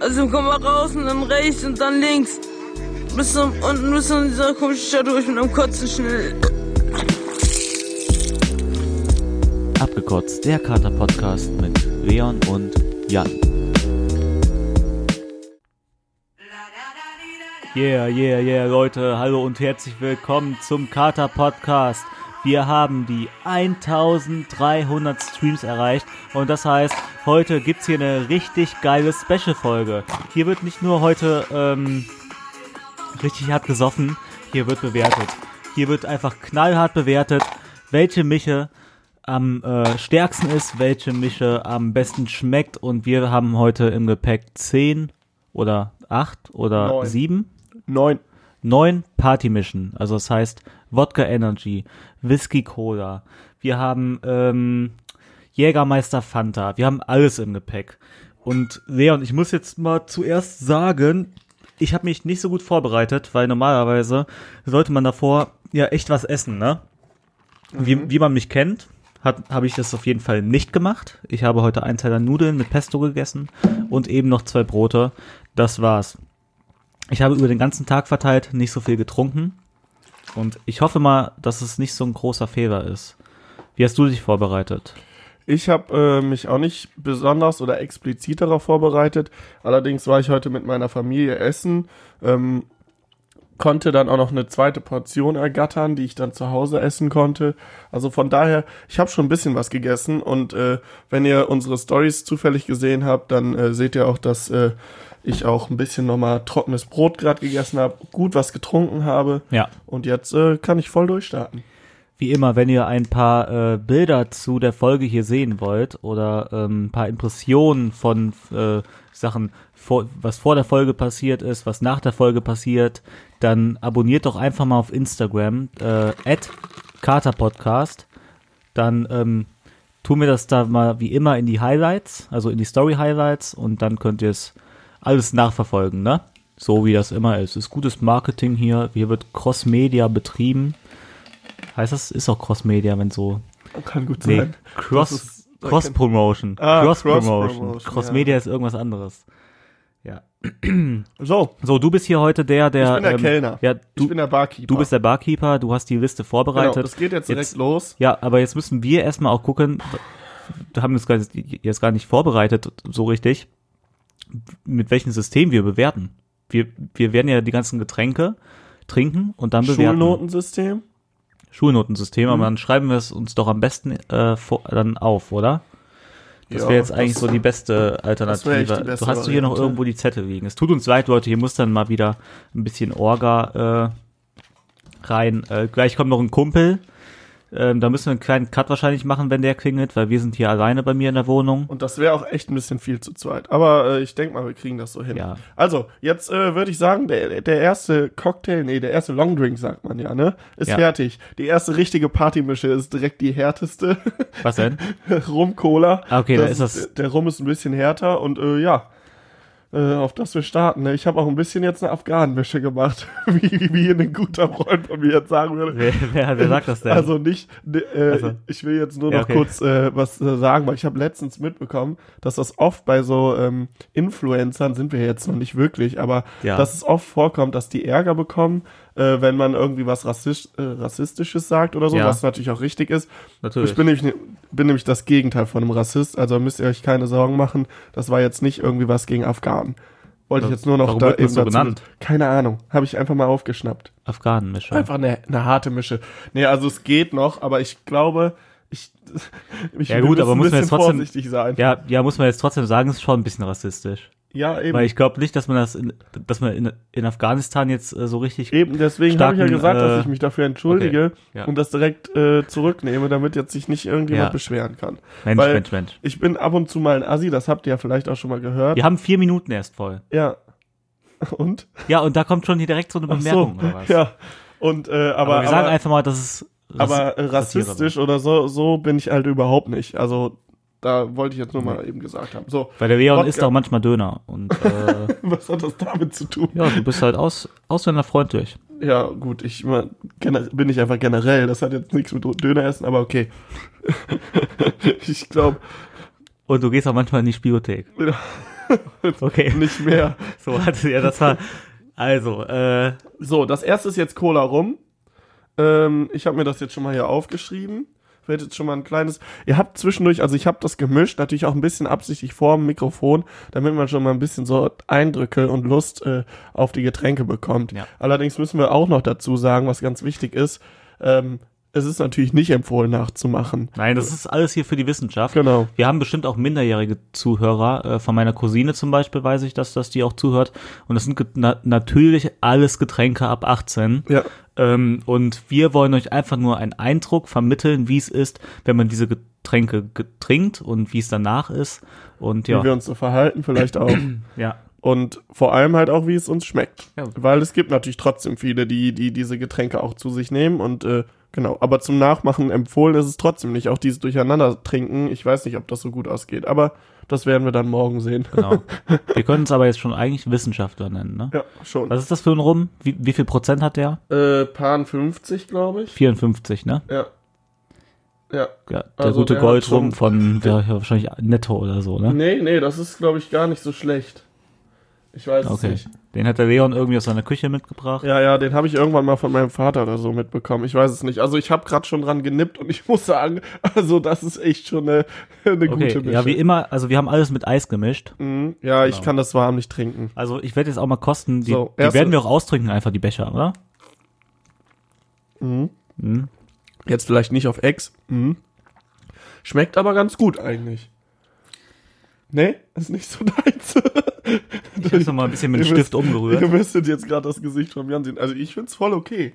Also komm mal raus und dann rechts und dann links. Bis zum, unten bis zu dieser komischen Stadt durch mit einem Kotzen schnell. Abgekotzt, der Kater-Podcast mit Leon und Jan. Yeah, yeah, yeah, Leute, hallo und herzlich willkommen zum Kater-Podcast. Wir haben die 1300 Streams erreicht und das heißt, heute gibt's hier eine richtig geile Special-Folge. Hier wird nicht nur heute ähm, richtig hart gesoffen, hier wird bewertet. Hier wird einfach knallhart bewertet, welche Mische am äh, stärksten ist, welche Mische am besten schmeckt und wir haben heute im Gepäck 10 oder 8 oder Neun. 7 Neun. neun Partymischen. Also das heißt Wodka Energy, Whisky Cola. Wir haben ähm, Jägermeister Fanta. Wir haben alles im Gepäck. Und Leon, ich muss jetzt mal zuerst sagen, ich habe mich nicht so gut vorbereitet, weil normalerweise sollte man davor ja echt was essen, ne? Wie, wie man mich kennt, habe ich das auf jeden Fall nicht gemacht. Ich habe heute ein Teller Nudeln mit Pesto gegessen und eben noch zwei Brote. Das war's. Ich habe über den ganzen Tag verteilt nicht so viel getrunken. Und ich hoffe mal, dass es nicht so ein großer Fehler ist. Wie hast du dich vorbereitet? Ich habe äh, mich auch nicht besonders oder explizit darauf vorbereitet. Allerdings war ich heute mit meiner Familie essen, ähm, konnte dann auch noch eine zweite Portion ergattern, die ich dann zu Hause essen konnte. Also von daher, ich habe schon ein bisschen was gegessen und äh, wenn ihr unsere Stories zufällig gesehen habt, dann äh, seht ihr auch, dass äh, ich auch ein bisschen nochmal trockenes Brot gerade gegessen habe, gut was getrunken habe Ja. und jetzt äh, kann ich voll durchstarten. Wie immer, wenn ihr ein paar äh, Bilder zu der Folge hier sehen wollt oder ähm, ein paar Impressionen von äh, Sachen, vor, was vor der Folge passiert ist, was nach der Folge passiert, dann abonniert doch einfach mal auf Instagram äh, @katerpodcast. Dann ähm, tun wir das da mal wie immer in die Highlights, also in die Story Highlights und dann könnt ihr es alles nachverfolgen, ne? So wie das immer ist. Ist gutes Marketing hier. Hier wird Cross-Media betrieben. Heißt das, ist auch Cross-Media, wenn so. Kann gut Nee, sein. Cross, Das Cross-Promotion. Ah, Cross-Promotion. Cross-Media ist irgendwas anderes. Ja. So, So, du bist hier heute der, der. Ich bin der ähm, Kellner. Ja, ich du, bin der Barkeeper. du bist der Barkeeper, du hast die Liste genau, vorbereitet. das geht jetzt direkt Jetzt- los. Ja, aber jetzt müssen wir erstmal auch gucken, wir haben uns gar- jetzt gar nicht vorbereitet, so richtig, mit welchem System wir bewerten. Wir, wir werden ja die ganzen Getränke trinken und dann bewerten. Schulnotensystem. Schulnotensystem, aber Mhm. dann schreiben wir es uns doch am besten äh, vor, dann auf, oder? Das Ja, wäre jetzt eigentlich so die beste Alternative. die beste du hast du hier noch irgendwo die Zettel liegen. Es tut uns leid, Leute, hier muss dann mal wieder ein bisschen Orga äh, rein. Äh, gleich kommt noch ein Kumpel. Ähm, da müssen wir einen kleinen Cut wahrscheinlich machen, wenn der klingelt, weil wir sind hier alleine bei mir in der Wohnung. Und das wäre auch echt ein bisschen viel zu zweit. Aber äh, ich denke mal, wir kriegen das so hin. Ja. Also, jetzt äh, würde ich sagen, der, der erste Cocktail, nee, der erste Longdrink, sagt man ja, ne? Ist Ja. fertig. Die erste richtige Partymische ist direkt die härteste. Was denn? Rum-Cola. Ah, okay, da ist das- Der Rum ist ein bisschen härter und äh, ja, äh, auf das wir starten. Ne? Ich habe auch ein bisschen jetzt eine Afghanen-Mische gemacht, wie, wie ein guter Freund von mir jetzt sagen würde. wer, wer, wer sagt das denn? Also nicht, ne, äh, Also. ich will jetzt nur Ja, noch okay. kurz äh, was äh, sagen, weil ich habe letztens mitbekommen, dass das oft bei so ähm, Influencern sind wir jetzt noch nicht wirklich, aber Ja. dass es oft vorkommt, dass die Ärger bekommen, äh, wenn man irgendwie was Rassist, äh, Rassistisches sagt oder so, Ja. was natürlich auch richtig ist. Natürlich. Ich bin nämlich, ne- bin nämlich das Gegenteil von einem Rassist, also müsst ihr euch keine Sorgen machen. Das war jetzt nicht irgendwie was gegen Afghanen. Wollte ich jetzt nur noch Warum da das so dazu- genannt? Keine Ahnung, habe ich einfach mal aufgeschnappt. Afghanenmische. Einfach eine, eine harte Mische. Nee, also es geht noch, aber ich glaube, ich, ich Ja gut, aber muss ein man jetzt bisschen trotzdem- vorsichtig sein. Ja, ja, muss man jetzt trotzdem sagen, ist schon ein bisschen rassistisch. Ja, eben. Weil ich glaube nicht, dass man das in, dass man in, in Afghanistan jetzt äh, so richtig Eben, deswegen habe ich ja gesagt, dass äh, ich mich dafür entschuldige okay, ja. und das direkt äh, zurücknehme, damit jetzt sich nicht irgendjemand Ja. beschweren kann. Mensch, weil- Mensch, Mensch. Ich bin ab und zu mal ein Assi, das habt ihr ja vielleicht auch schon mal gehört. Wir haben vier Minuten erst voll. Ja. Und? Ja, und da kommt schon hier direkt so eine Bemerkung so, oder was? ja. Und, äh, aber, aber, wir sagen aber, einfach mal, dass es aber äh, rassistisch oder so, so bin ich halt überhaupt nicht. Also, da wollte ich jetzt nur mal eben gesagt haben. So, Weil der Leon isst auch manchmal Döner. Und äh, was hat das damit zu tun? ja, du bist halt aus, ausländerfreundlich. Ja, gut, ich bin ich einfach generell. Das hat jetzt nichts mit Döner essen, aber okay. ich glaube, Und du gehst auch manchmal in die Spiothek. Okay. Nicht mehr. So hatte ja, das war. Also, äh, So, das erste ist jetzt Cola rum. Ähm, ich habe mir das jetzt schon mal hier aufgeschrieben. Wird jetzt schon mal ein kleines. Ihr habt zwischendurch, also ich habe das gemischt, natürlich auch ein bisschen absichtlich vor dem Mikrofon, damit man schon mal ein bisschen so Eindrücke und Lust äh, auf die Getränke bekommt. Ja. Allerdings müssen wir auch noch dazu sagen, was ganz wichtig ist. Ähm, es ist natürlich nicht empfohlen nachzumachen. nein, das ist alles hier für die Wissenschaft. Genau. Wir haben bestimmt auch minderjährige Zuhörer. Äh, von meiner Cousine zum Beispiel weiß ich, dass, dass die auch zuhört. Und das sind na natürlich alles Getränke ab 18. Ja. Ähm, und wir wollen euch einfach nur einen Eindruck vermitteln, wie es ist, wenn man diese Getränke ge- trinkt und wie es danach ist. Und ja, Wie wir uns so verhalten, vielleicht auch. ja, Und vor allem halt auch, wie es uns schmeckt. Ja. Weil es gibt natürlich trotzdem viele, die, die diese Getränke auch zu sich nehmen und äh, genau. Aber zum Nachmachen empfohlen ist es trotzdem nicht. Auch dieses Durcheinander trinken, ich weiß nicht, ob das so gut ausgeht. Aber das werden wir dann morgen sehen. genau. wir können es aber jetzt schon eigentlich Wissenschaftler nennen, ne? Ja, schon. Was ist das für ein Rum? Wie, wie viel Prozent hat der? Äh, Pan 50, glaube ich. 54, ne? Ja. Ja. Ja, der Also gute Goldrum von der, ja, wahrscheinlich Netto oder so, ne? Nee, nee, das ist, glaube ich, gar nicht so schlecht. Ich weiß es Okay. nicht. Den hat der Leon irgendwie aus seiner Küche mitgebracht. Ja, ja, den habe ich irgendwann mal von meinem Vater oder so mitbekommen. Ich weiß es nicht. Also ich habe gerade schon dran genippt und ich muss sagen, also das ist echt schon eine, eine Okay, gute Mischung. ja, wie immer, also wir haben alles mit Eis gemischt. Mhm. Ja, ich Genau. kann das warm nicht trinken. Also ich werde jetzt auch mal kosten. Die, So, die werden wir auch austrinken, einfach die Becher, oder? Mhm. Mhm. Jetzt vielleicht nicht auf Ex. Mhm. Schmeckt aber ganz gut eigentlich. Nee, ist nicht so deins. Ich habe noch mal ein bisschen mit dem Stift müsst- umgerührt. Ihr müsstet jetzt gerade das Gesicht von Jan sehen. Also ich find's voll okay.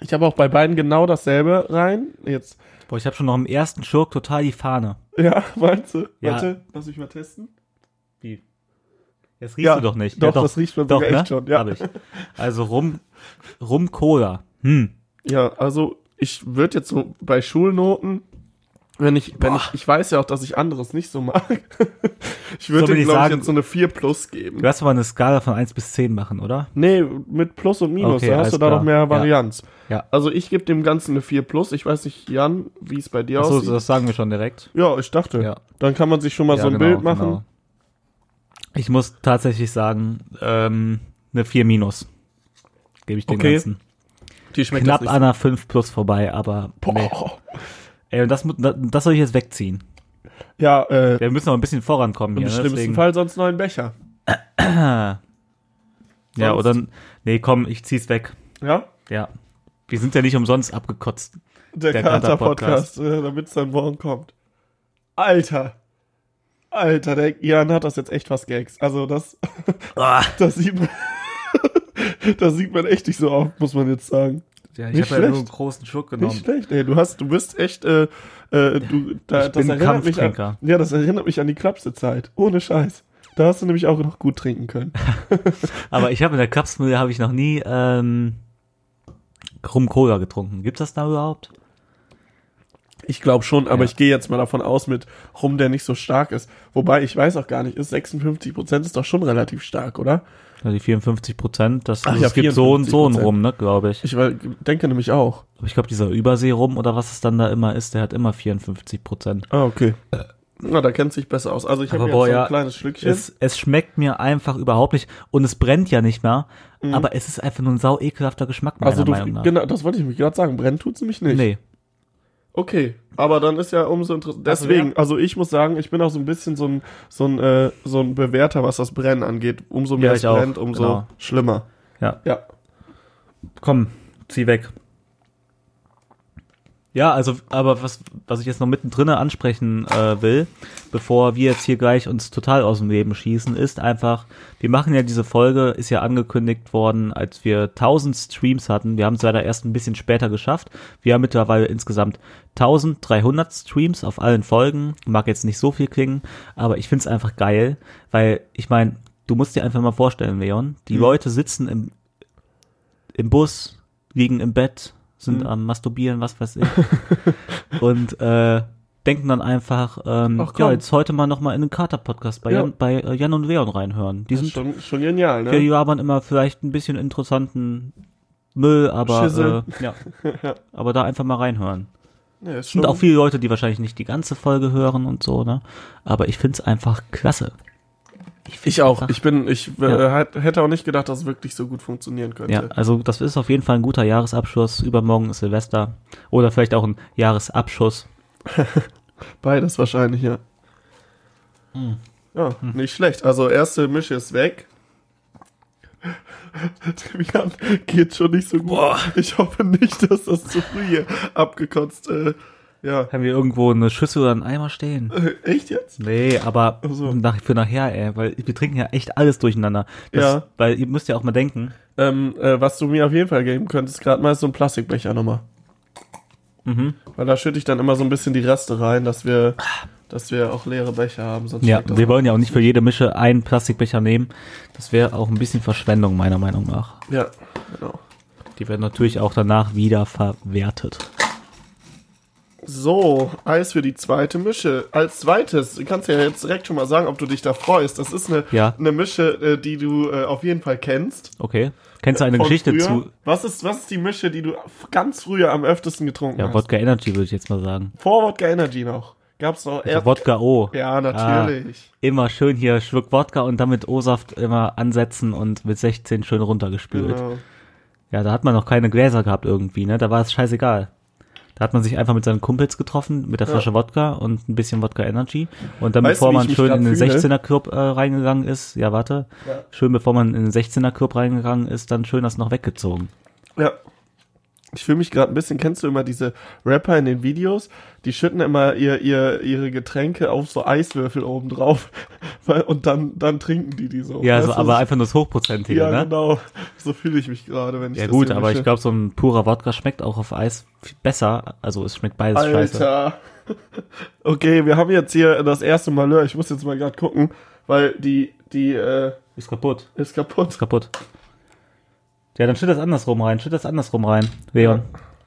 Ich habe auch bei beiden genau dasselbe rein. Jetzt, Boah, ich habe schon noch im ersten Schurk total die Fahne. ja, meinst du? Ja. Warte, lass mich mal testen. Wie? Jetzt riechst Ja, du doch nicht. doch, ja, das riecht man doch, sogar ne? echt schon, ja. Hab ich. Also Rum, Rum Cola. Hm. Ja, also ich würde jetzt so bei Schulnoten, wenn ich, wenn ich, ich weiß ja auch, dass ich anderes nicht so mag. ich würde Soll dem, glaube ich, sagen- jetzt so eine 4 plus geben. Du hast aber eine Skala von 1 bis 10 machen, oder? Nee, mit Plus und Minus, Okay, da hast du da noch mehr Ja. Varianz. Ja. Also ich gebe dem Ganzen eine 4 plus. Ich weiß nicht, Jan, wie es bei dir Achso, aussieht. das sagen wir schon direkt. Ja, ich dachte. Ja. Dann kann man sich schon mal Ja, so ein genau, Bild machen. genau. Ich muss tatsächlich sagen, ähm, eine 4 minus. Gebe ich dem Okay. Ganzen. Die schmeckt Knapp an einer 5 plus vorbei, aber Boah. nee. Ey, und das, das, soll ich jetzt wegziehen. Ja, äh, Wir müssen noch ein bisschen vorankommen im hier. Ne? schlimmsten Deswegen, Fall sonst noch einen Becher. ja, sonst- oder, nee, komm, ich zieh's weg. Ja? Ja. Wir sind ja nicht umsonst abgekotzt. Der, Der Kater-Podcast, äh, damit es dann morgen kommt. Alter. Alter, der Jan hat das jetzt echt was Gags. Also das, Ah. das sieht man, das sieht man echt nicht so oft, muss man jetzt sagen. Ja, ich habe ja nur einen großen Schluck genommen. Nicht schlecht, ey. Du hast, du bist echt, äh, äh, du, da, Ich das bin erinnert mich an, ja, das erinnert mich an die Klapse-Zeit. Ohne Scheiß. Da hast du nämlich auch noch gut trinken können. Aber ich habe in der Kapsmühle habe ich noch nie ähm, Rum Cola getrunken. Gibt's das da überhaupt? Ich glaube schon, aber Ja. ich gehe jetzt mal davon aus mit Rum, der nicht so stark ist. Wobei, ich weiß auch gar nicht, ist 56 Prozent ist doch schon relativ stark, oder? Ja, die 54 Prozent, das also ja, es gibt so und so einen 54%. Rum, ne, glaube ich. Ich weil, denke nämlich auch. Aber ich glaube, dieser Übersee-Rum oder was es dann da immer ist, der hat immer 54 Prozent. Ah, okay. Na, da kennt sich besser aus. Also ich habe jetzt boah, so ein ja, kleines Schlückchen. Es, es schmeckt mir einfach überhaupt nicht und es brennt ja nicht mehr, aber es ist einfach nur ein sau ekelhafter Geschmack meiner also du, Meinung nach. genau, das wollte ich mich gerade sagen. Brennt tut's nämlich nicht. Nee. Okay, aber dann ist ja umso interessant. Also, Deswegen, also ich muss sagen, ich bin auch so ein bisschen so ein so ein äh, so ein Bewerter, was das Brennen angeht. Umso mehr Ja, es ich auch, brennt, umso genau. schlimmer. Ja. Ja. Komm, zieh weg. Ja, also, aber was, was ich jetzt noch mittendrin ansprechen äh, will, bevor wir jetzt hier gleich uns total aus dem Leben schießen, ist einfach, wir machen ja diese Folge, ist ja angekündigt worden, als wir 1000 Streams hatten. Wir haben es leider erst ein bisschen später geschafft. Wir haben mittlerweile insgesamt 1300 Streams auf allen Folgen. Mag jetzt nicht so viel klingen, aber ich find's einfach geil, weil ich meine, du musst dir einfach mal vorstellen, Leon, die Mhm. Leute sitzen im im Bus, liegen im Bett, sind Mhm. am Masturbieren, was weiß ich. und äh, denken dann einfach, ähm, Ach, ja, jetzt heute mal nochmal in den Kater-Podcast bei, Ja. Jan, bei äh, Jan und Leon reinhören. Die Das sind, schon, schon genial, ja, die ne? labern immer vielleicht ein bisschen interessanten Müll, aber äh, ja. aber da einfach mal reinhören. Ja, ist schon, auch viele Leute, die wahrscheinlich nicht die ganze Folge hören und so, ne? Aber ich find's einfach klasse. Find Ich auch. einfach- Ich bin, ich äh, Ja. hätte auch nicht gedacht, dass es wirklich so gut funktionieren könnte. Ja, also das ist auf jeden Fall ein guter Jahresabschluss. Übermorgen ist Silvester. Oder vielleicht auch ein Jahresabschuss. Beides wahrscheinlich, ja. Ja, nicht schlecht. Also erste Mische ist weg. Demian geht schon nicht so gut. Ich hoffe nicht, dass das zu früh hier abgekotzt. Äh, ja. Haben wir irgendwo eine Schüssel oder einen Eimer stehen? Äh, echt jetzt? Nee, aber so. nach, für nachher, ey, weil wir trinken ja echt alles durcheinander. Das, Ja. Weil ihr müsst ja auch mal denken, Ähm, äh, was du mir auf jeden Fall geben könntest, gerade mal ist so ein Plastikbecher nochmal. Mhm. Weil da schütte ich dann immer so ein bisschen die Reste rein, dass wir, dass wir auch leere Becher haben. Sonst ja, wir wollen ja auch nicht für jede Mische einen Plastikbecher nehmen. Das wäre auch ein bisschen Verschwendung, meiner Meinung nach. Ja, genau. Die werden natürlich auch danach wieder verwertet. So, Eis für die zweite Mische. Als zweites, du kannst ja jetzt direkt schon mal sagen, ob du dich da freust. Das ist eine, Ja. eine Mische, äh, die du äh, auf jeden Fall kennst. Okay. Kennst du eine Von Geschichte früher. zu? Was ist, was ist die Mische, die du ganz früher am öftesten getrunken Ja, hast? Wodka Energy würde ich jetzt mal sagen. Vor Wodka Energy noch. Gab's noch Also erst. Wodka O. ja, natürlich. Immer schön hier Schluck Wodka und dann mit O-Saft immer ansetzen und mit 16 schön runtergespült. Genau. Ja, da hat man noch keine Gläser gehabt irgendwie, ne? Da war es scheißegal. Da hat man sich einfach mit seinen Kumpels getroffen, mit der Ja. Flasche Wodka und ein bisschen Wodka Energy. Und dann, Weißt bevor man schön in den fühle? 16er Club äh, reingegangen ist, ja, warte, Ja. schön bevor man in den 16er Club reingegangen ist, dann schön das noch weggezogen. Ja. Ich fühle mich gerade ein bisschen, kennst du immer diese Rapper in den Videos? Die schütten immer ihr, ihr, ihre Getränke auf so Eiswürfel oben drauf und dann, dann trinken die die so. Ja, so, aber einfach nur das Hochprozentige, Ja, ne? genau. So fühle ich mich gerade, wenn ich Ja das gut, hier aber mische. ich glaube, so ein purer Wodka schmeckt auch auf Eis besser. Also es schmeckt beides scheiße. Alter. Okay, wir haben jetzt hier das erste Malheur. Ich muss jetzt mal gerade gucken, weil die, die, äh, Ist kaputt. ist kaputt. Ist kaputt. Ja, dann schütt das andersrum rein. Schütt das andersrum rein, Leon.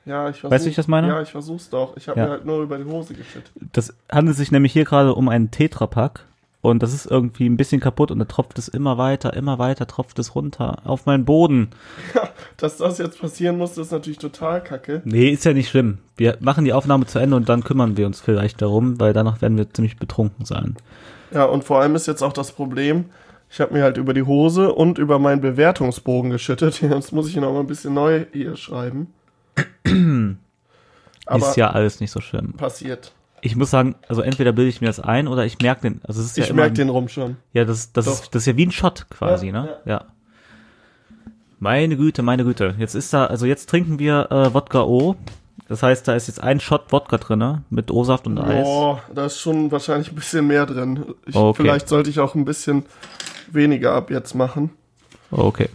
Ja, ich versuch, Weißt du, wie ich das meine? Ja, ich versuch's doch. Ich habe Ja. mir halt nur über die Hose geschüttet. Das handelt sich nämlich hier gerade um einen Tetrapack. Und das ist irgendwie ein bisschen kaputt und da tropft es immer weiter, immer weiter, tropft es runter auf meinen Boden. Dass das jetzt passieren musste, ist natürlich total kacke. Nee, ist ja nicht schlimm. Wir machen die Aufnahme zu Ende und dann kümmern wir uns vielleicht darum, weil danach werden wir ziemlich betrunken sein. Ja, und vor allem ist jetzt auch das Problem, ich habe mir halt über die Hose und über meinen Bewertungsbogen geschüttet. Jetzt muss ich ihn auch mal ein bisschen neu hier schreiben. Aber ist ja alles nicht so schlimm. passiert. Ich muss sagen, also entweder bilde ich mir das ein oder ich merke den. Also es ist ja Ich immer merke den rum schon. Ja, das, das, Doch. ist, das ist ja wie ein Shot quasi, Ja, ne? Ja. Meine Güte, meine Güte. Jetzt ist da, also jetzt trinken wir äh, Wodka O. Das heißt, da ist jetzt ein Shot Wodka drinne mit O-Saft und Eis. Boah, da ist schon wahrscheinlich ein bisschen mehr drin. Ich, Okay. Vielleicht sollte ich auch ein bisschen weniger ab jetzt machen. Oh, Okay.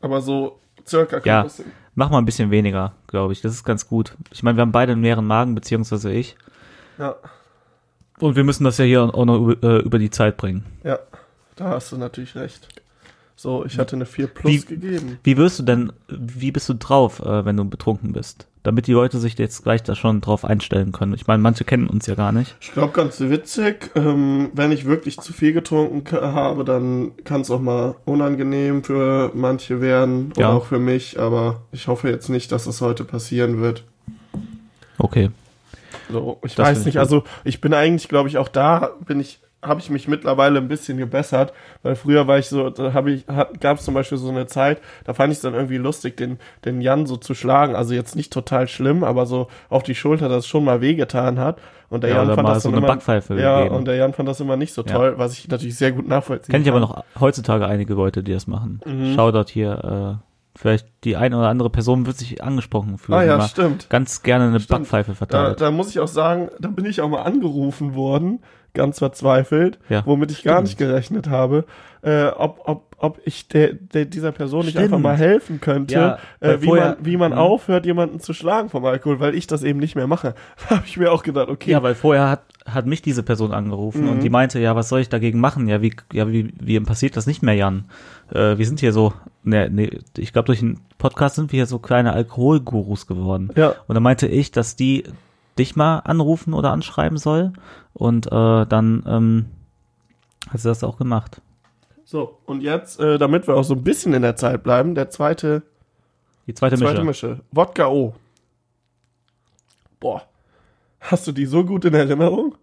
Aber so circa Ja. hin. Mach mal ein bisschen weniger, glaube ich. Das ist ganz gut. Ich meine, wir haben beide einen leeren Magen, beziehungsweise ich. Ja, Und wir müssen das ja hier auch noch über, äh, über die Zeit bringen. ja, da hast du natürlich recht. So, ich hatte eine 4 plus Wie- gegeben. Wie wirst du denn, wie bist du drauf, äh, wenn du betrunken bist? Damit die Leute sich jetzt gleich da schon drauf einstellen können. Ich meine, manche kennen uns ja gar nicht. Ich glaube, ganz witzig. Ähm, wenn ich wirklich zu viel getrunken habe, dann kann es auch mal unangenehm für manche werden Ja. auch für mich. Aber ich hoffe jetzt nicht, dass das heute passieren wird. Okay. So, ich Das weiß nicht. Also ich bin eigentlich, glaube ich, auch da bin ich habe ich mich mittlerweile ein bisschen gebessert, weil früher war ich so, da habe ich, gab es zum Beispiel so eine Zeit, da fand ich es dann irgendwie lustig, den, den Jan so zu schlagen. Also jetzt nicht total schlimm, aber so auf die Schulter, dass es schon mal wehgetan hat. Und der Ja, Jan fand das so immer, Backpfeife Ja, gegeben. und der Jan fand das immer nicht so Ja. toll, was ich natürlich sehr gut nachvollziehen Kenne ich aber kann. noch heutzutage einige Leute, die das machen. Mhm. Shoutout hier, äh, vielleicht die eine oder andere Person wird sich angesprochen fühlen. Ah ja, stimmt. ganz gerne eine Stimmt. Backpfeife Da, verteilt. da muss ich auch sagen, da bin ich auch mal angerufen worden, ganz verzweifelt, Ja, womit ich gar stimmt. nicht gerechnet habe, äh, ob, ob, ob ich der, der, dieser Person nicht Stimmt. einfach mal helfen könnte, Ja, äh, wie, vorher- man, wie man Mhm. aufhört, jemanden zu schlagen vom Alkohol, weil ich das eben nicht mehr mache. Da habe ich mir auch gedacht, okay, Ja, weil vorher hat, hat mich diese Person angerufen Mhm. und die meinte, ja, was soll ich dagegen machen? Ja, wie, ja, wie, wie passiert das nicht mehr, Jan? Äh, wir sind hier so, ne, nee, ich glaube, durch den Podcast sind wir hier so kleine Alkoholgurus geworden. ja, Und dann meinte ich, dass die dich mal anrufen oder anschreiben soll. Und äh, dann ähm, hat sie das auch gemacht. so, und jetzt, äh, damit wir auch so ein bisschen in der Zeit bleiben, der zweite, Die zweite Mische. zweite Mische, Wodka O. Boah, hast du die so gut in Erinnerung?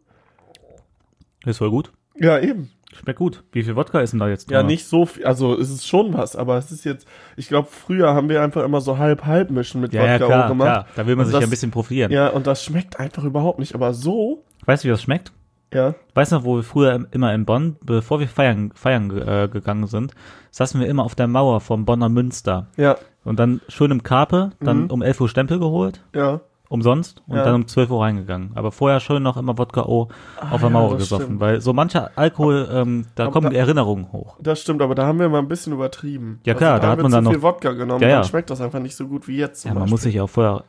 Ist voll gut. Ja, eben. Schmeckt gut. Wie viel Wodka ist denn da jetzt drin? Ja, nicht so viel, also es ist schon was, aber es ist jetzt, ich glaube, früher haben wir einfach immer so halb-halb mischen mit Ja, ja, Wodka klar, gemacht. klar. Da will man Und sich ja das- ein bisschen profilieren. Ja, und das schmeckt einfach überhaupt nicht, aber so, Weißt du, wie das schmeckt? ja, Weißt du noch, wo wir früher im- immer in Bonn, bevor wir feiern, feiern äh, gegangen sind, saßen wir immer auf der Mauer vom Bonner Münster. ja, Und dann schön im Karpe, dann Mhm. um 11 Uhr Stempel geholt, ja. Umsonst, und Ja. dann um 12 Uhr reingegangen. Aber vorher schön noch immer Wodka O auf der ja, Mauer das gesoffen, stimmt. weil so mancher Alkohol, ähm, da Aber kommen da- Erinnerungen hoch. Das stimmt, aber da haben wir mal ein bisschen übertrieben. Ja, klar, da haben hat wir man zu dann viel noch- Wodka genommen, Ja, ja. dann schmeckt das einfach nicht so gut wie jetzt Ja, man Beispiel. muss sich auch vorher,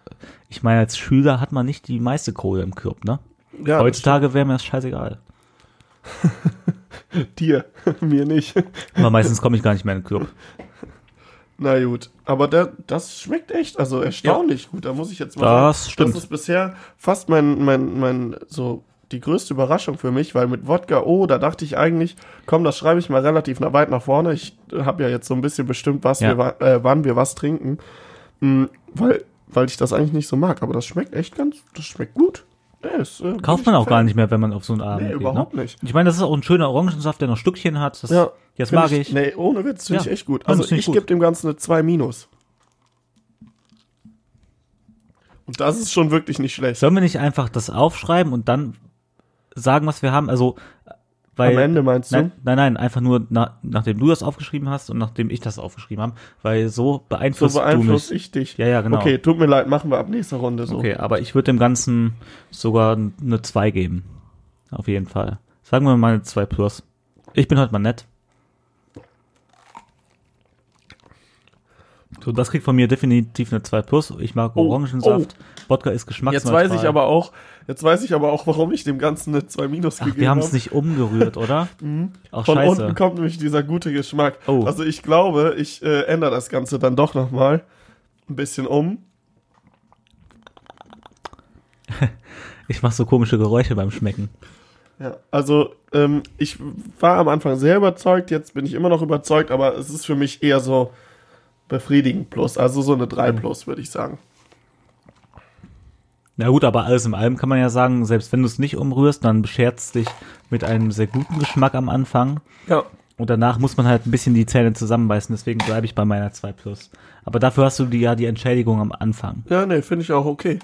ich meine, als Schüler hat man nicht die meiste Kohle im Kürb, ne? ja, Heutzutage wäre mir das scheißegal. dir, mir nicht. Aber meistens komme ich gar nicht mehr in den Kürb. Na gut, aber der, das schmeckt echt, also erstaunlich gut. Da muss ich jetzt mal Das stimmt. Das ist bisher fast mein, mein, mein, so die größte Überraschung für mich, weil mit Wodka, oh, da dachte ich eigentlich, komm, das schreibe ich mal relativ weit nach vorne. Ich habe ja jetzt so ein bisschen bestimmt, was Ja. wir, äh, wann wir was trinken, mm, weil, weil ich das eigentlich nicht so mag. Aber das schmeckt echt ganz, das schmeckt gut. Ja, ist, äh, Kauft ich man auch gar nicht mehr, wenn man auf so einen Abend Nee, geht. überhaupt ne? nicht. Ich meine, das ist auch ein schöner Orangensaft, der noch Stückchen hat. Das, Ja, das mag ich. Nee, ohne Witz, finde Ja. ich echt gut. Also ich ich gebe dem Ganzen eine 2 minus. Und das ist schon wirklich nicht schlecht. Sollen wir nicht einfach das aufschreiben und dann sagen, was wir haben? Also, weil. Am Ende meinst du? Nein, nein, nein, einfach nur na, nachdem du das aufgeschrieben hast und nachdem ich das aufgeschrieben habe, weil so So beeinflusst beeinflusst du mich. ich dich. Ja, ja, genau. Okay, tut mir leid, machen wir ab nächster Runde so. Okay, aber ich würde dem Ganzen sogar eine 2 geben. Auf jeden Fall. Sagen wir mal eine 2 plus. Ich bin heute mal nett. So, das kriegt von mir definitiv eine 2 plus. Ich mag Oh, Orangensaft. Wodka ist Jetzt geschmacksneutral. weiß ich aber auch, jetzt weiß ich aber auch, warum ich dem Ganzen eine 2 minus Ach, gegeben wir haben habe. es nicht umgerührt, oder? Ach, Von scheiße. unten kommt nämlich dieser gute Geschmack. Oh. Also ich glaube, ich äh, ändere das Ganze dann doch nochmal ein bisschen um. Ich mache so komische Geräusche beim Schmecken. Ja, also ähm, ich war am Anfang sehr überzeugt, jetzt bin ich immer noch überzeugt, aber es ist für mich eher so befriedigend plus, also so eine 3 plus, würde ich sagen. Na gut, aber alles in allem kann man ja sagen, selbst wenn du es nicht umrührst, dann bescherzt dich mit einem sehr guten Geschmack am Anfang. Ja, Und danach muss man halt ein bisschen die Zähne zusammenbeißen, deswegen bleibe ich bei meiner 2 Plus. Aber dafür hast du die, ja die Entschädigung am Anfang. ja, nee, finde ich auch okay.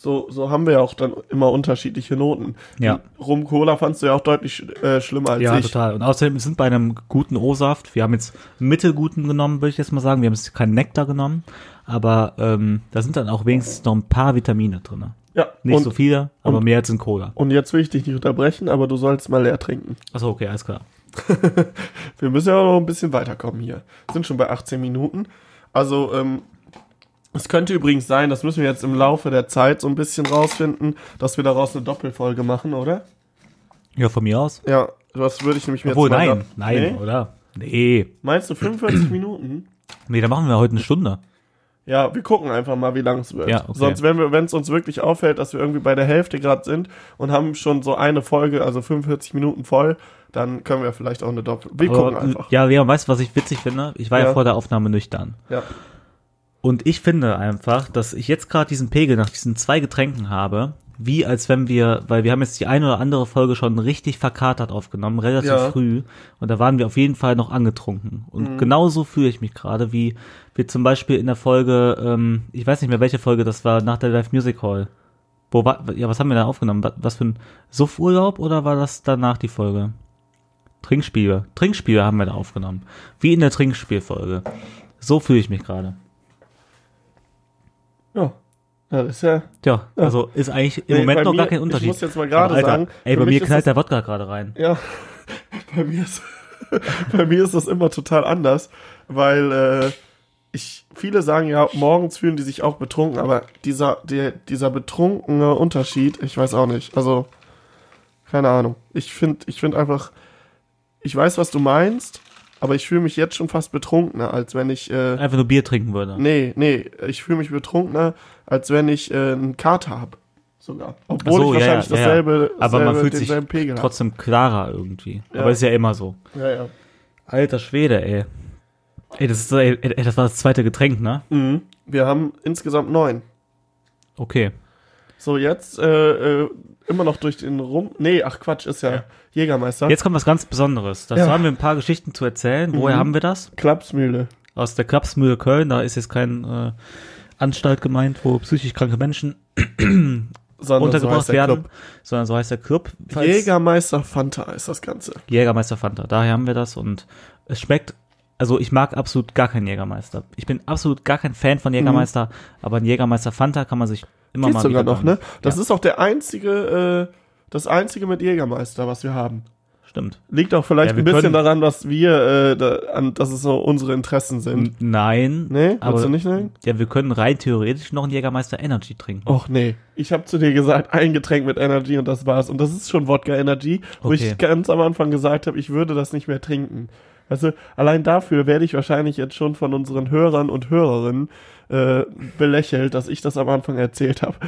So, so haben wir ja auch dann immer unterschiedliche Noten. Ja. Rum Cola fandst du ja auch deutlich äh, schlimmer als ja, ich. total. Und außerdem wir sind bei einem guten O-Saft. Wir haben jetzt mittelguten genommen, würde ich jetzt mal sagen. Wir haben jetzt keinen Nektar genommen, aber ähm, da sind dann auch wenigstens noch ein paar Vitamine drin. Ja, Nicht und, so viele, aber und- mehr als in Cola. und jetzt will ich dich nicht unterbrechen, aber du sollst mal leer trinken. Achso, okay, alles klar. Wir müssen ja auch noch ein bisschen weiterkommen hier. Sind schon bei 18 Minuten. Also, ähm, es könnte übrigens sein, das müssen wir jetzt im Laufe der Zeit so ein bisschen rausfinden, dass wir daraus eine Doppelfolge machen, oder? Ja, von mir aus. Ja, das würde ich nämlich mir Obwohl, jetzt nein, nein, Nee? oder? Nee. Meinst du 45 Minuten? Nee, da machen wir heute eine Stunde. Ja, wir gucken einfach mal, wie lang es wird. Ja, okay. Sonst, wenn wir, wenn es uns wirklich auffällt, dass wir irgendwie bei der Hälfte gerade sind und haben schon so eine Folge, also 45 Minuten voll, dann können wir vielleicht auch eine Doppel. Wir gucken Aber, einfach. ja, Leon, weißt du, was ich witzig finde? Ich war ja, Ja. vor der Aufnahme nüchtern. Ja. Und ich finde einfach, dass ich jetzt gerade diesen Pegel nach diesen zwei Getränken habe, wie als wenn wir, weil wir haben jetzt die eine oder andere Folge schon richtig verkatert aufgenommen, relativ Ja. früh. Und da waren wir auf jeden Fall noch angetrunken. Und genauso fühle ich mich gerade, wie wir zum Beispiel in der Folge, ähm, ich weiß nicht mehr, welche Folge das war, nach der Live Music Hall. Wo war, ja, was haben wir da aufgenommen? Was für ein Suffurlaub oder war das danach die Folge? Trinkspiele. Trinkspiele haben wir da aufgenommen. Wie in der Trinkspielfolge. So fühle ich mich gerade. Ja. Ist ja. Tja, also ist eigentlich im Nee, Moment noch mir- gar kein Unterschied. Ich muss jetzt mal gerade sagen, ey, bei mir knallt der Wodka gerade rein. Ja, bei mir ist, bei mir ist das immer total anders, weil äh, ich, viele sagen ja, morgens fühlen die sich auch betrunken, aber dieser, der, dieser betrunkene Unterschied, ich weiß auch nicht. Also, keine Ahnung. Ich finde, ich finde einfach, ich weiß, was du meinst, aber ich fühle mich jetzt schon fast betrunkener, als wenn ich, äh, Einfach nur Bier trinken würde. nee, nee, ich fühle mich betrunkener, als wenn ich äh, einen Kater habe. Sogar. Obwohl so, ich ja, wahrscheinlich ja, ja, ja. dasselbe, Aber man dasselbe- fühlt sich Pegel trotzdem klarer irgendwie. Aber ist ja immer so. Ja, ja. Alter Schwede, ey. Ey, das ist, ey, ey, das war das zweite Getränk, ne? Mhm. Wir haben insgesamt neun. Okay. So, jetzt, äh, äh, immer noch durch den Rum. Nee, ach Quatsch, ist ja, Ja. Jägermeister. Jetzt kommt was ganz Besonderes. Dazu Ja. haben wir ein paar Geschichten zu erzählen. Woher Mhm. haben wir das? Klapsmühle. Aus der Klapsmühle Köln. Da ist jetzt kein äh, Anstalt gemeint, wo psychisch kranke Menschen so untergebracht der werden, Club. sondern so heißt der Club. Jägermeister Fanta ist das Ganze. Jägermeister Fanta. Daher haben wir das und es schmeckt. Also ich mag absolut gar keinen Jägermeister. Ich bin absolut gar kein Fan von Jägermeister, aber ein Jägermeister Fanta kann man sich immer Geht mal sogar noch, ne? Das Ja. ist auch der einzige, äh, das einzige mit Jägermeister, was wir haben. Stimmt. Liegt auch vielleicht Ja, ein bisschen daran, dass wir, äh, da, an, dass es so unsere Interessen sind. Nein. Nee, aber willst du nicht nehmen? ja, wir können rein theoretisch noch einen Jägermeister Energy trinken. Och nee, ich habe zu dir gesagt, ein Getränk mit Energy und das war's. Und das ist schon Wodka Energy, wo Okay. ich ganz am Anfang gesagt habe, ich würde das nicht mehr trinken. Also allein dafür werde ich wahrscheinlich jetzt schon von unseren Hörern und Hörerinnen äh, belächelt, dass ich das am Anfang erzählt habe.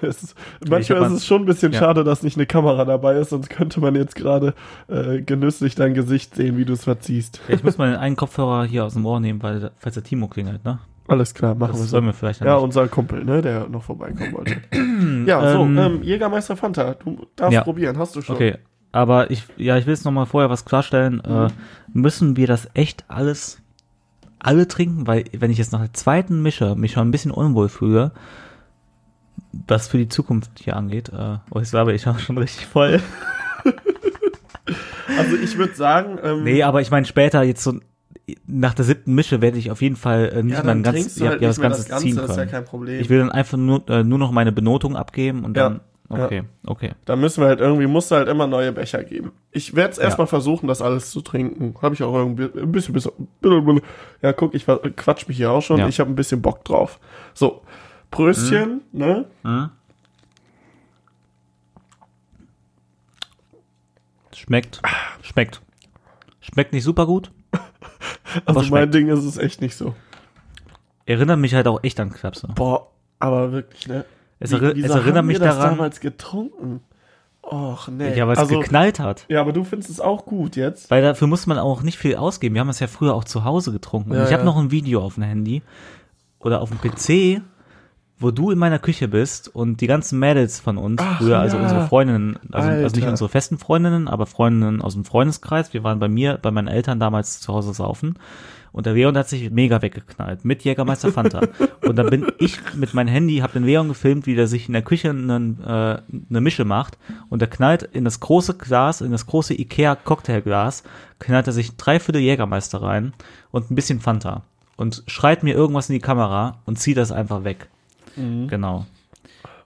Ist, manchmal hab ist es schon ein bisschen ja. schade, dass nicht eine Kamera dabei ist, sonst könnte man jetzt gerade äh, genüsslich dein Gesicht sehen, wie du es verziehst. Ich muss mal den einen Kopfhörer hier aus dem Ohr nehmen, weil falls der Timo klingelt, ne? Alles klar, machen wir Das so. sollen wir vielleicht Ja, nicht. unser Kumpel, ne, der noch vorbeikommen wollte. ja, so, Ähm, ähm, Jägermeister Fanta, du darfst Ja. probieren, hast du schon. Okay, aber ich, ja, ich will jetzt noch mal vorher was klarstellen. Mhm. Äh, müssen wir das echt alles, alle trinken? Weil wenn ich jetzt nach der zweiten mische, mich schon ein bisschen unwohl fühle, was für die Zukunft hier angeht. Äh, oh, jetzt war ich auch schon richtig voll. Also ich würde sagen, ähm, nee, aber ich meine später jetzt so nach der siebten Mische werde ich auf jeden Fall äh, nicht ja, mehr ein ja, halt ja, das Ganze ziehen das ja können. Problem. ich will dann einfach nur, äh, nur noch meine Benotung abgeben und Ja. dann, okay, okay. da müssen wir halt irgendwie, musst du halt immer neue Becher geben. Ich werde es Ja. erstmal versuchen, das alles zu trinken. Habe ich auch irgendwie ein bisschen, bisschen, ja, guck, ich quatsch mich hier auch schon. Ja. Ich habe ein bisschen Bock drauf. So, Pröstchen, ne? Hm? Schmeckt, schmeckt. Schmeckt nicht super gut. Also Aber mein schmeckt. Ding ist es echt nicht so. Erinnert mich halt auch echt an Klapse. Boah, aber wirklich, ne? Es, wieso es erinnert mich wir das daran, damals getrunken? Och, nee. ja, weil es also, geknallt hat. ja, aber du findest es auch gut jetzt? Weil dafür muss man auch nicht viel ausgeben. Wir haben es ja früher auch zu Hause getrunken. Und Ja, ich habe ja. noch ein Video auf dem Handy oder auf dem PC, wo du in meiner Küche bist und die ganzen Mädels von uns, Ach, früher, also ja. unsere Freundinnen, also, also nicht unsere festen Freundinnen, aber Freundinnen aus dem Freundeskreis. Wir waren bei mir, bei meinen Eltern damals zu Hause saufen. Und der Leon hat sich mega weggeknallt mit Jägermeister Fanta. und dann bin ich mit meinem Handy, habe den Leon gefilmt, wie der sich in der Küche einen, äh, eine Mische macht. Und der knallt in das große Glas, in das große Ikea Cocktailglas, knallt er sich drei Viertel Jägermeister rein und ein bisschen Fanta. Und schreit mir irgendwas in die Kamera und zieht das einfach weg. Genau. Und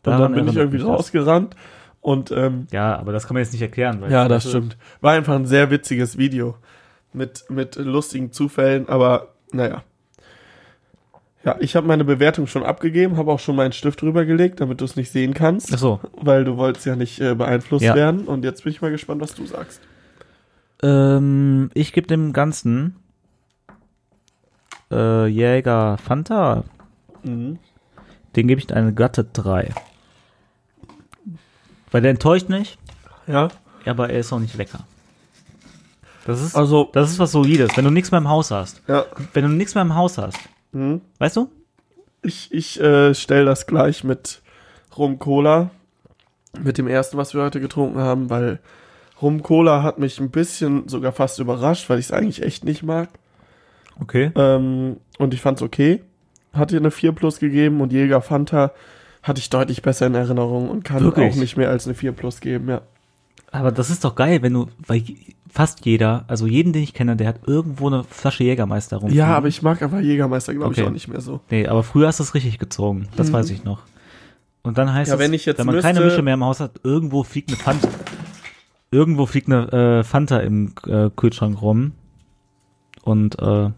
dann Daran bin ich irgendwie rausgerannt und ähm, Ja, aber das kann man jetzt nicht erklären. Ja, das stimmt. War einfach ein sehr witziges Video mit mit lustigen Zufällen, aber naja. Ja, ich habe meine Bewertung schon abgegeben, habe auch schon meinen Stift drüber gelegt, damit du es nicht sehen kannst, Ach so. weil du wolltest ja nicht äh, beeinflusst Ja. werden. Und jetzt bin ich mal gespannt, was du sagst. Ähm, ich gebe dem Ganzen äh, Jäger Fanta, Mhm. den gebe ich eine glatte 3. Weil der enttäuscht nicht, Ja, aber er ist auch nicht lecker. Das ist, also das ist was Solides, wenn du nichts mehr im Haus hast. ja, Wenn du nichts mehr im Haus hast, mhm. weißt du? ich ich äh, stelle das gleich mit Rum Cola, mit dem ersten, was wir heute getrunken haben, weil Rum Cola hat mich ein bisschen sogar fast überrascht, weil ich es eigentlich echt nicht mag. Okay. Ähm, und ich fand's okay. Hat ihr eine 4 Plus gegeben und Jäger Fanta hatte ich deutlich besser in Erinnerung und kann Wirklich? auch nicht mehr als eine 4 Plus geben, ja. Aber das ist doch geil, wenn du, weil fast jeder, also jeden, den ich kenne, der hat irgendwo eine Flasche Jägermeister rum. Ja, aber ich mag aber Jägermeister, glaube ich, Okay. auch nicht mehr so. Nee, aber früher hast du es richtig gezogen. Das Mhm. weiß ich noch. Und dann heißt Ja, es, wenn ich jetzt wenn man keine müsste- Mische mehr im Haus hat, irgendwo fliegt eine Fanta. Irgendwo fliegt eine äh, Fanta im äh, Kühlschrank rum. Und äh,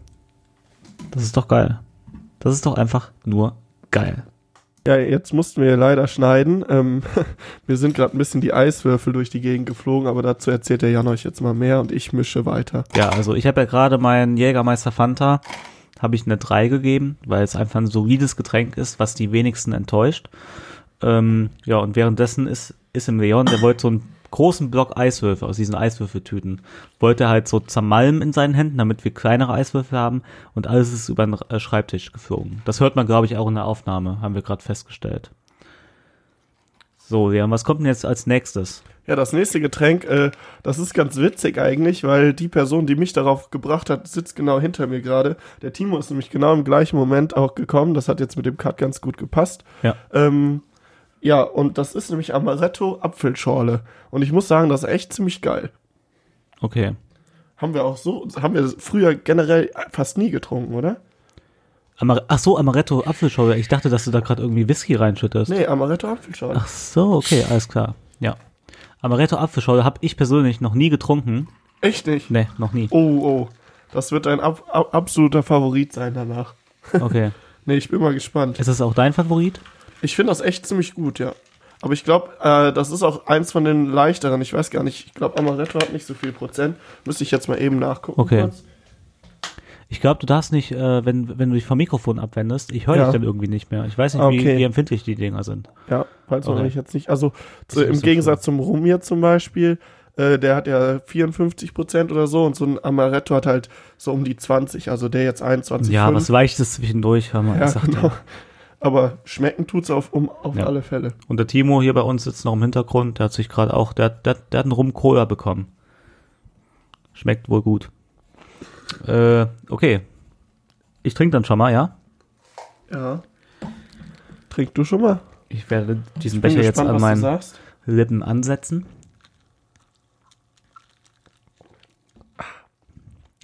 das ist doch geil. Das ist doch einfach nur geil. Ja, jetzt mussten wir leider schneiden. Ähm, mir sind gerade ein bisschen die Eiswürfel durch die Gegend geflogen, aber dazu erzählt der Jan euch jetzt mal mehr und ich mische weiter. Ja, also ich habe ja gerade meinen Jägermeister Fanta, habe ich eine 3 gegeben, weil es einfach ein solides Getränk ist, was die wenigsten enttäuscht. Ähm, ja, und währenddessen ist, ist im Leon, der wollte so einen großen Block Eiswürfel aus diesen Eiswürfeltüten, wollte halt so zermalmen in seinen Händen, damit wir kleinere Eiswürfel haben und alles ist über den äh, Schreibtisch geflogen. Das hört man, glaube ich, auch in der Aufnahme, haben wir gerade festgestellt. So, Leon, was kommt denn jetzt als nächstes? Ja, das nächste Getränk, äh, das ist ganz witzig eigentlich, weil die Person, die mich darauf gebracht hat, sitzt genau hinter mir gerade. Der Timo ist nämlich genau im gleichen Moment auch gekommen. Das hat jetzt mit dem Cut ganz gut gepasst. Ja. Ähm, ja, und das ist nämlich Amaretto Apfelschorle. Und ich muss sagen, das ist echt ziemlich geil. Okay. Haben wir auch so, haben wir früher generell fast nie getrunken, oder? Amar Ach so, Amaretto Apfelschorle. Ich dachte, dass du da gerade irgendwie Whisky reinschüttest. Nee, Amaretto Apfelschorle. Ach so, okay, alles klar. Ja. Amaretto Apfelschorle habe ich persönlich noch nie getrunken. Echt nicht? Nee, noch nie. Oh, oh. Das wird ein ab, ab, absoluter Favorit sein danach. Okay. Nee, ich bin mal gespannt. Ist das auch dein Favorit? Ich finde das echt ziemlich gut, ja. Aber ich glaube, äh, das ist auch eins von den leichteren. Ich weiß gar nicht. Ich glaube, Amaretto hat nicht so viel Prozent. Müsste ich jetzt mal eben nachgucken. Okay. kurz. Ich glaube, du darfst nicht, äh, wenn, wenn du dich vom Mikrofon abwendest, ich höre Ja. dich dann irgendwie nicht mehr. Ich weiß nicht, Okay. wie, wie empfindlich die Dinger sind. Ja, weiß man Okay. eigentlich jetzt nicht. Also ist im so Gegensatz zum Rumir zum Beispiel, äh, der hat ja 54 Prozent oder so und so ein Amaretto hat halt so um die 20. Also der jetzt 21. Ja, was Weiches zwischendurch, hör mal. Ja, ich genau. Aber schmecken tut's auf, um, auf Ja. alle Fälle. Und der Timo hier bei uns sitzt noch im Hintergrund, der hat sich gerade auch, der, der, der hat einen Rum-Cola bekommen. Schmeckt wohl gut. Äh, okay. Ich trinke dann schon mal, ja? Ja. Trink du schon mal? Ich werde diesen Bin Becher jetzt gespannt, an was du meinen. Lippen ansetzen.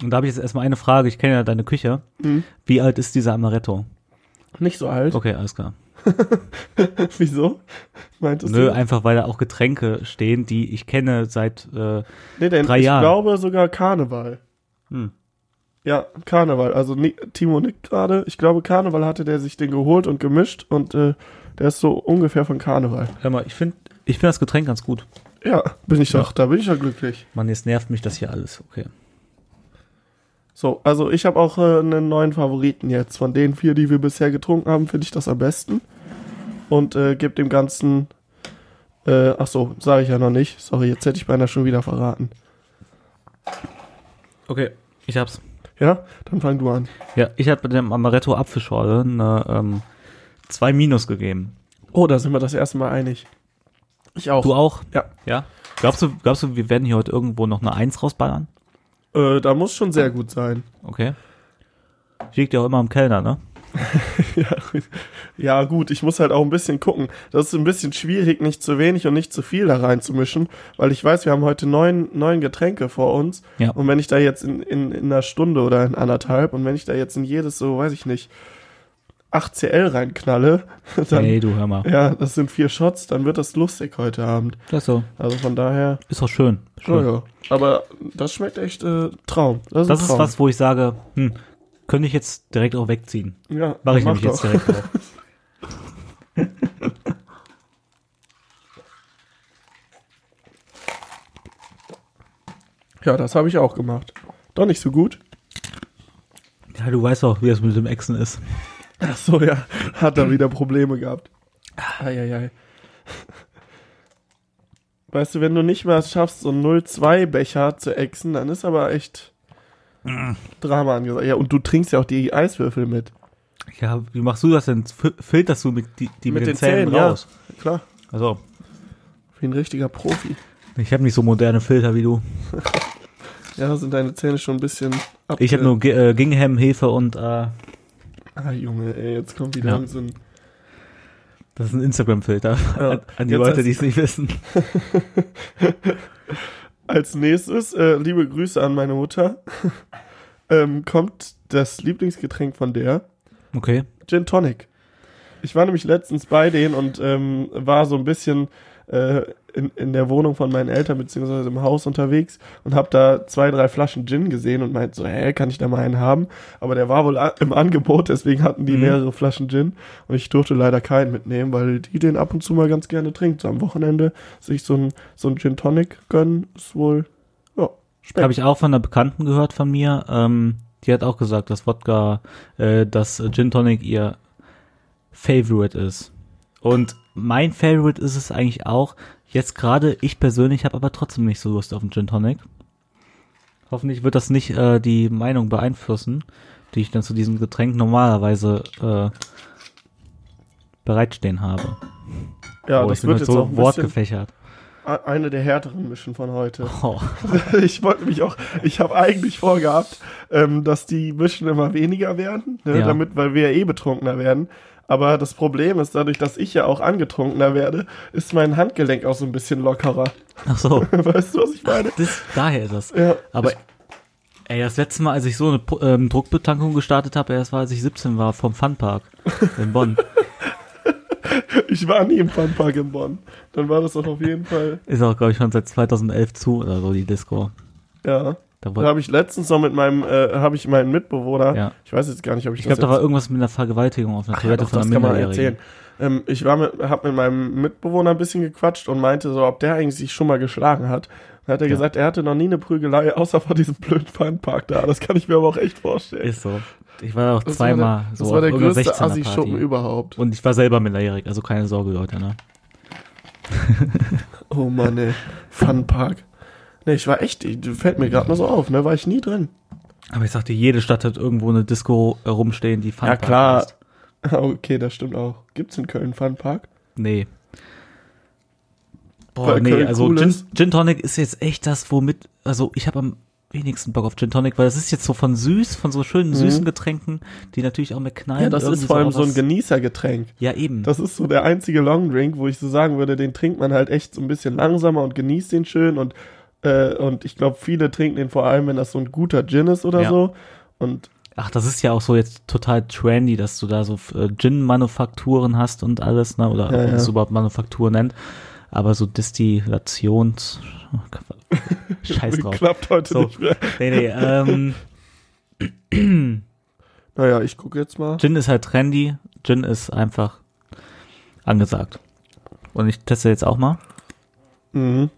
Und da habe ich jetzt erstmal eine Frage. Ich kenne ja deine Küche. Mhm. Wie alt ist dieser Amaretto? Nicht so alt. Okay, alles klar. Wieso? Meintest Nö, du? einfach weil da auch Getränke stehen, die ich kenne seit äh, Nee, denn drei ich Jahren. glaube sogar Karneval. Hm. Ja, Karneval. Also Timo nickt gerade. Ich glaube, Karneval hatte der sich den geholt und gemischt und äh, der ist so ungefähr von Karneval. Hör mal, ich finde ich find das Getränk ganz gut. Ja, bin ich doch. Da bin ich ja glücklich. Mann, jetzt nervt mich das hier alles. Okay. So, also ich habe auch äh, einen neuen Favoriten jetzt. Von den vier, die wir bisher getrunken haben, finde ich das am besten. Und äh, gebe dem Ganzen. Äh, ach so, sage ich ja noch nicht. Sorry, jetzt hätte ich beinahe schon wieder verraten. Okay, ich hab's. Ja, dann fang du an. Ja, ich habe dem Amaretto Apfelschorle eine ähm, 2 Minus gegeben. Oh, da sind wir das erste Mal einig. Ich auch. Du auch? Ja. Ja? Glaubst du, glaubst du, wir werden hier heute irgendwo noch eine 1 rausballern? Äh, da muss schon sehr gut sein. Okay. Liegt ja auch immer im Kellner, ne? ja, ja, gut, ich muss halt auch ein bisschen gucken. Das ist ein bisschen schwierig, nicht zu wenig und nicht zu viel da reinzumischen, weil ich weiß, wir haben heute neun, neun Getränke vor uns. Ja. Und wenn ich da jetzt in, in, in einer Stunde oder in anderthalb und wenn ich da jetzt in jedes so, weiß ich nicht, 8 CL reinknalle, dann, hey, du hör mal. ja, das sind vier Shots, dann wird das lustig heute Abend. Das so. Also von daher, Ist doch schön. schön. ja, ja. Aber das schmeckt echt äh, Traum. Das ist, Das ein ist Traum. was, wo ich sage, hm, könnte ich jetzt direkt auch wegziehen. Ja, Mache ich mach nämlich jetzt doch. direkt auch. Ja, das habe ich auch gemacht. Doch nicht so gut. Ja, du weißt auch, wie das mit dem Echsen ist. Ach so, ja. Hat er wieder Probleme gehabt. Eieiei. Weißt du, wenn du nicht mal es schaffst, so einen 0-2-Becher zu exen, dann ist aber echt Drama angesagt. Ja, und du trinkst ja auch die Eiswürfel mit. Ja, wie machst du das denn? Fil- Filterst du mit, die, die mit, den, Zähnen, raus? Ja, klar. Also, Wie ein richtiger Profi. ich habe nicht so moderne Filter wie du. Ja, sind deine Zähne schon ein bisschen ab. Ich habe nur G- äh, Gingham, Hefe und äh, Ah, Junge, ey, jetzt kommt wieder Ja. so ein. das ist ein Instagram-Filter. Ja. An, die Jetzt Leute, die es nicht wissen. Als nächstes, äh, liebe Grüße an meine Mutter, ähm, kommt das Lieblingsgetränk von der, Okay. Gin Tonic. Ich war nämlich letztens bei denen und ähm, war so ein bisschen äh, in, in der Wohnung von meinen Eltern beziehungsweise im Haus unterwegs und habe da zwei, drei Flaschen Gin gesehen und meinte so, hä, kann ich da mal einen haben? Aber der war wohl im Angebot, deswegen hatten die Mhm. mehrere Flaschen Gin und ich durfte leider keinen mitnehmen, weil die den ab und zu mal ganz gerne trinkt. So am Wochenende sich so ein, so ein Gin Tonic gönnen, ist wohl, ja, schmeckt. Habe ich auch von einer Bekannten gehört von mir. Ähm, die hat auch gesagt, dass Wodka, äh, dass Gin Tonic ihr Favorite ist. Und mein Favorite ist es eigentlich auch. Jetzt gerade, ich persönlich habe aber trotzdem nicht so Lust auf einen Gin Tonic. Hoffentlich wird das nicht äh, die Meinung beeinflussen, die ich dann zu diesem Getränk normalerweise äh, bereitstehen habe. Ja, oh, das wird jetzt so auch ein wortgefächert. eine der härteren Mischen von heute. Oh. ich wollte mich auch, ich habe eigentlich vorgehabt, ähm, dass die Mischen immer weniger werden, ne, Ja. damit, weil wir ja eh betrunkener werden. Aber das Problem ist, dadurch, dass ich ja auch angetrunkener werde, ist mein Handgelenk auch so ein bisschen lockerer. Ach so, weißt du, was ich meine? das, daher ist das. Ja. Aber ey, das letzte Mal, als ich so eine ähm, Druckbetankung gestartet habe, das war, als ich 17 war, vom Funpark in Bonn. Ich war nie im Funpark in Bonn. Dann war das doch auf jeden Fall, Ist auch, glaube ich, schon seit 2011 zu oder so, die Disco. ja. Da Da habe ich letztens noch mit meinem, äh, habe ich meinen Mitbewohner, Ja. ich weiß jetzt gar nicht, ob ich, ich das glaube, da war irgendwas mit einer Vergewaltigung auf einer Ach ja, Toilette doch, von das einer kann man erzählen. Ähm, ich war mit, hab mit meinem Mitbewohner ein bisschen gequatscht und meinte so, ob der eigentlich sich schon mal geschlagen hat. Dann hat er Ja. gesagt, er hatte noch nie eine Prügelei, außer vor diesem blöden Funpark da. Das kann ich mir aber auch echt vorstellen. Ist so. Ich war auch Das zweimal war der, so das war der größte 16er Assi-Schuppen überhaupt. Und ich war selber minderjährig, also keine Sorge, Leute, ne? Oh Mann, ey. Funpark. Nee, ich war echt, ich- fällt mir gerade mal so auf, ne? War ich nie drin. Aber ich sagte, jede Stadt hat irgendwo eine Disco rumstehen, die Funpark klar. heißt. Okay, das stimmt auch. Gibt's in Köln Funpark? Nee. Boah, Weil nee, Köln also cool Gin. Gin Tonic ist jetzt echt das, womit, also ich habe am wenigsten Bock auf Gin Tonic, weil das ist jetzt so von süß, von so schönen süßen Getränken, die natürlich auch mit Knallen Mhm. Ja, das ist vor allem auch so ein Genießergetränk. Ja, eben. Das ist so der einzige Longdrink, wo ich so sagen würde, den trinkt man halt echt so ein bisschen langsamer und genießt den schön und äh, und ich glaube, viele trinken den vor allem, wenn das so ein guter Gin ist oder Ja. so. Und Ach, das ist ja auch so jetzt total trendy, dass du da so äh, Gin-Manufakturen hast und alles, ne? Oder Ja, man es überhaupt Manufaktur nennt. Aber so Distillations... Scheiß drauf. klappt heute So. nicht mehr. Nee, nee, ähm, Naja, ich gucke jetzt mal. Gin ist halt trendy. Gin ist einfach angesagt. Und ich teste jetzt auch mal. Mhm.